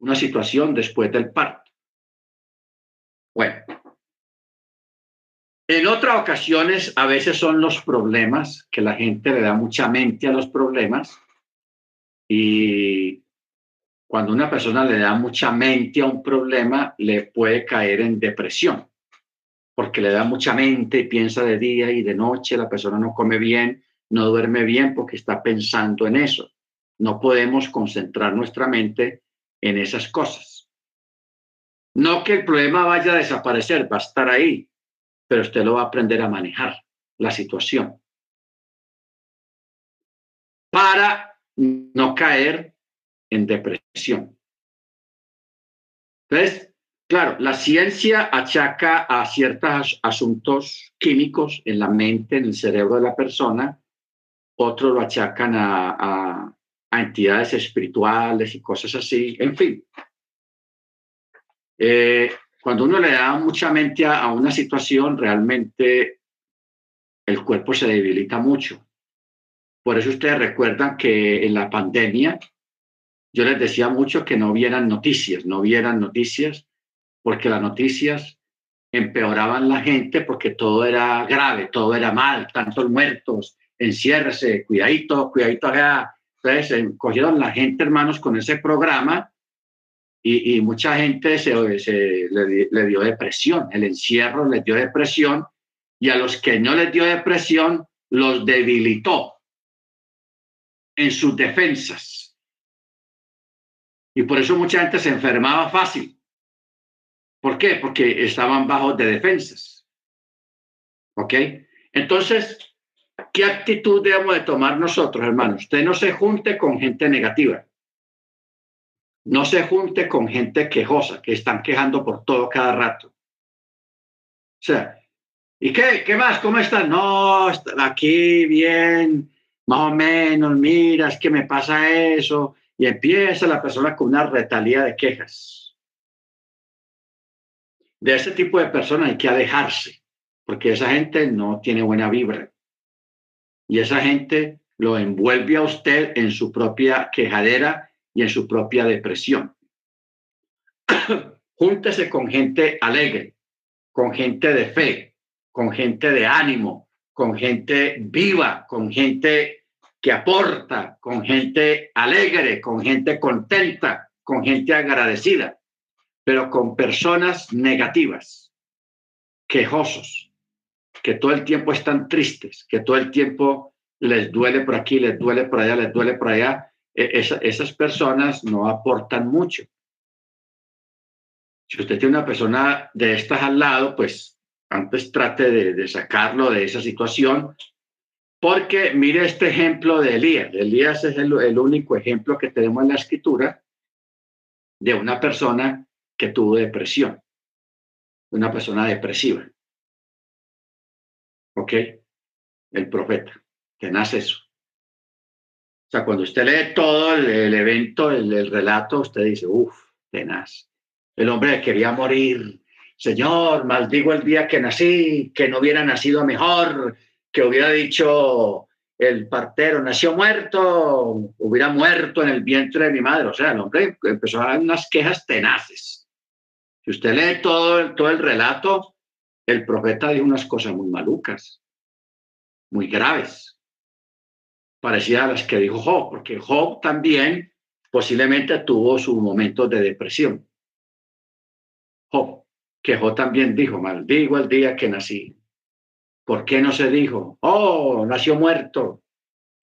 una situación después del parto. Bueno, en otras ocasiones, a veces son los problemas, que la gente le da mucha mente a los problemas. Y cuando una persona le da mucha mente a un problema, le puede caer en depresión, porque le da mucha mente y piensa de día y de noche, la persona no come bien, no duerme bien porque está pensando en eso. No podemos concentrar nuestra mente en esas cosas. No que el problema vaya a desaparecer, va a estar ahí, pero usted lo va a aprender a manejar la situación para no caer en depresión. Entonces, claro, la ciencia achaca a ciertos asuntos químicos en la mente, en el cerebro de la persona, otros lo achacan a, entidades espirituales y cosas así, en fin. Eh, cuando uno le da mucha mente a, una situación, realmente el cuerpo se debilita mucho. Por eso ustedes recuerdan que en la pandemia yo les decía mucho que no vieran noticias, no vieran noticias, porque las noticias empeoraban la gente porque todo era grave, todo era mal, tantos muertos, enciérrese, cuidadito, cuidadito acá. Entonces, cogieron la gente, hermanos, con ese programa y, mucha gente se, le, dio depresión, el encierro les dio depresión y a los que no les dio depresión los debilitó en sus defensas. Y por eso mucha gente se enfermaba fácil. ¿Por qué? Porque estaban bajos de defensas. ¿Ok? Entonces, ¿qué actitud debemos de tomar nosotros, hermanos? Usted no se junte con gente negativa. No se junte con gente quejosa, que están quejando por todo cada rato. O sea, ¿y qué? ¿Qué más? ¿Cómo están? No, aquí bien, más o menos, mira, es que me pasa eso. Y empieza la persona con una retalía de quejas. De ese tipo de personas hay que alejarse, porque esa gente no tiene buena vibra. Y esa gente lo envuelve a usted en su propia quejadera y en su propia depresión. Júntese con gente alegre, con gente de fe, con gente de ánimo, con gente viva, con gente que aporta, con gente alegre, con gente contenta, con gente agradecida, pero con personas negativas, quejosos, que todo el tiempo están tristes, que todo el tiempo les duele por aquí, les duele por allá, les duele por allá. E, esas personas no aportan mucho. Si usted tiene una persona de estas al lado, pues antes trate de, sacarlo de esa situación, porque mire este ejemplo de Elías. Elías es el, único ejemplo que tenemos en la escritura de una persona que tuvo depresión, una persona depresiva. ¿Ok? El profeta, que nace eso. O sea, cuando usted lee todo el, evento, el, el, relato, usted dice, uff, tenaz. El hombre quería morir. Señor, maldigo el día que nací, que no hubiera nacido mejor, que hubiera dicho el partero, nació muerto, hubiera muerto en el vientre de mi madre. O sea, el hombre empezó a dar unas quejas tenaces. Si usted lee todo, todo el relato, el profeta dijo unas cosas muy malucas, muy graves, parecidas a las que dijo Job, porque Job también posiblemente tuvo sus momentos de depresión. Job, que Job también dijo, maldigo el día que nací. ¿Por qué no se dijo, oh, nació muerto?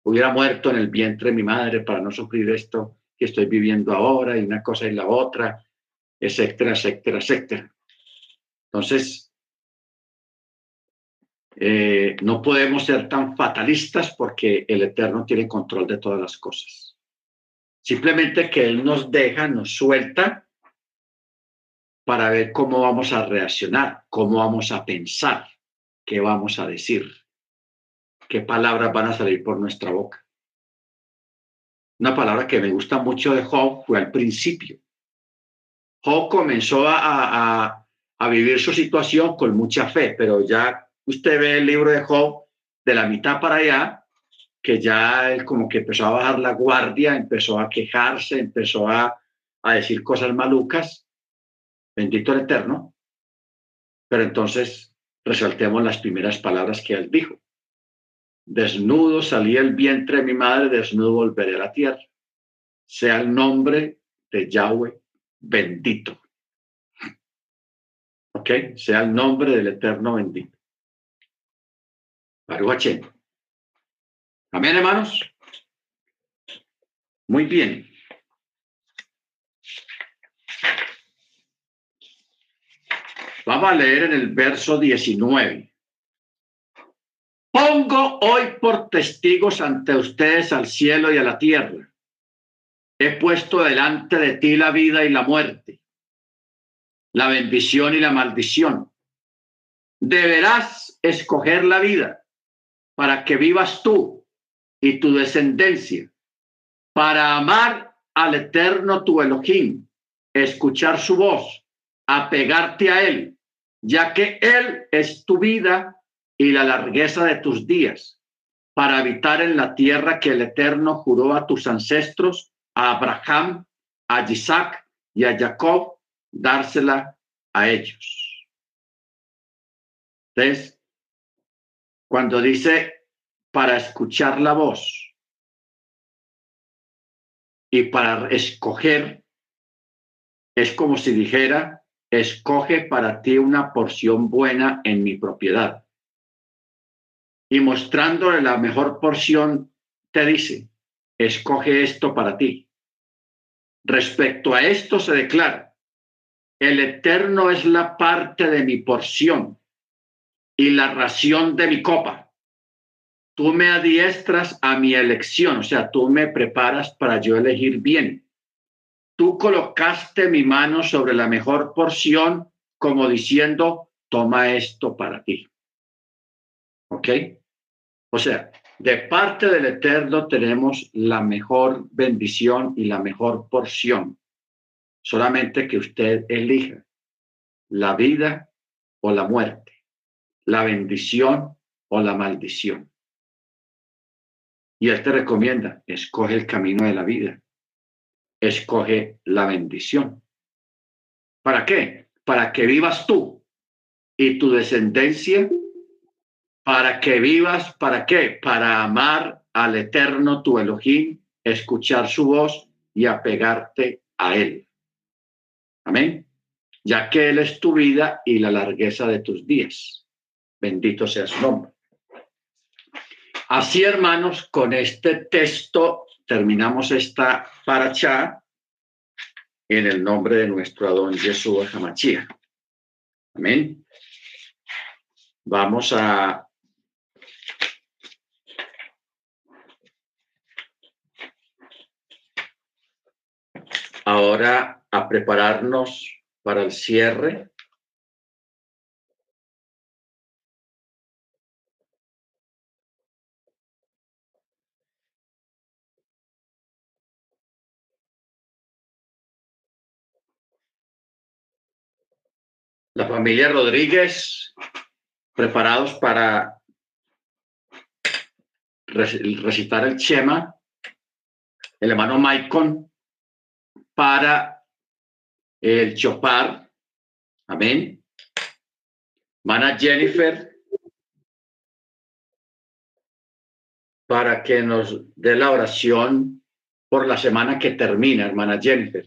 Hubiera muerto en el vientre de mi madre para no sufrir esto que estoy viviendo ahora y una cosa y la otra, etcétera, etcétera, etcétera. Entonces, eh, no podemos ser tan fatalistas porque el Eterno tiene control de todas las cosas. Simplemente que Él nos deja, nos suelta para ver cómo vamos a reaccionar, cómo vamos a pensar, qué vamos a decir, qué palabras van a salir por nuestra boca. Una palabra que me gusta mucho de Job fue al principio. Job comenzó a, a vivir su situación con mucha fe, pero ya usted ve el libro de Job de la mitad para allá, que ya él como que empezó a bajar la guardia, empezó a quejarse, empezó a, a decir cosas malucas. Bendito el Eterno. Pero entonces resaltemos las primeras palabras que él dijo. Desnudo salí el vientre de mi madre, desnudo volveré a la tierra. Sea el nombre de Yahweh bendito. ¿Ok? Sea el nombre del Eterno bendito. Baruch Amén, hermanos. Muy bien. Vamos a leer en el verso 19. Pongo hoy por testigos ante ustedes al cielo y a la tierra. He puesto delante de ti la vida y la muerte, la bendición y la maldición. Deberás escoger la vida para que vivas tú y tu descendencia, para amar al eterno tu Elohim, escuchar su voz, apegarte a él, ya que él es tu vida y la largueza de tus días, para habitar en la tierra que el eterno juró a tus ancestros, a Abraham, a Isaac y a Jacob, dársela a ellos. Entonces, cuando dice para escuchar la voz y para escoger, es como si dijera, escoge para ti una porción buena en mi propiedad. Y mostrándole la mejor porción, te dice, escoge esto para ti. Respecto a esto se declara, el eterno es la parte de mi porción y la ración de mi copa. Tú me adiestras a mi elección, o sea, tú me preparas para yo elegir bien. Tú colocaste mi mano sobre la mejor porción, como diciendo, toma esto para ti. ¿Ok? O sea, de parte del Eterno tenemos la mejor bendición y la mejor porción. Solamente que usted elija la vida o la muerte la bendición o la maldición. Y Él te recomienda, escoge el camino de la vida, escoge la bendición. ¿Para qué? Para que vivas tú y tu descendencia Para que vivas, ¿para qué? Para amar al eterno tu Elohim, escuchar su voz y apegarte a él. Amén. Ya que él es tu vida y la largueza de tus días. Bendito sea su nombre. Así, hermanos, con este texto terminamos esta paracha en el nombre de nuestro Adón Jesús Hamachia. Amén. Vamos a ahora a prepararnos para el cierre la familia Rodríguez, preparados para recitar el Chema, el hermano Maicon para el Chopar, amén. Mana Jennifer, para que nos dé la oración por la semana que termina, hermana Jennifer.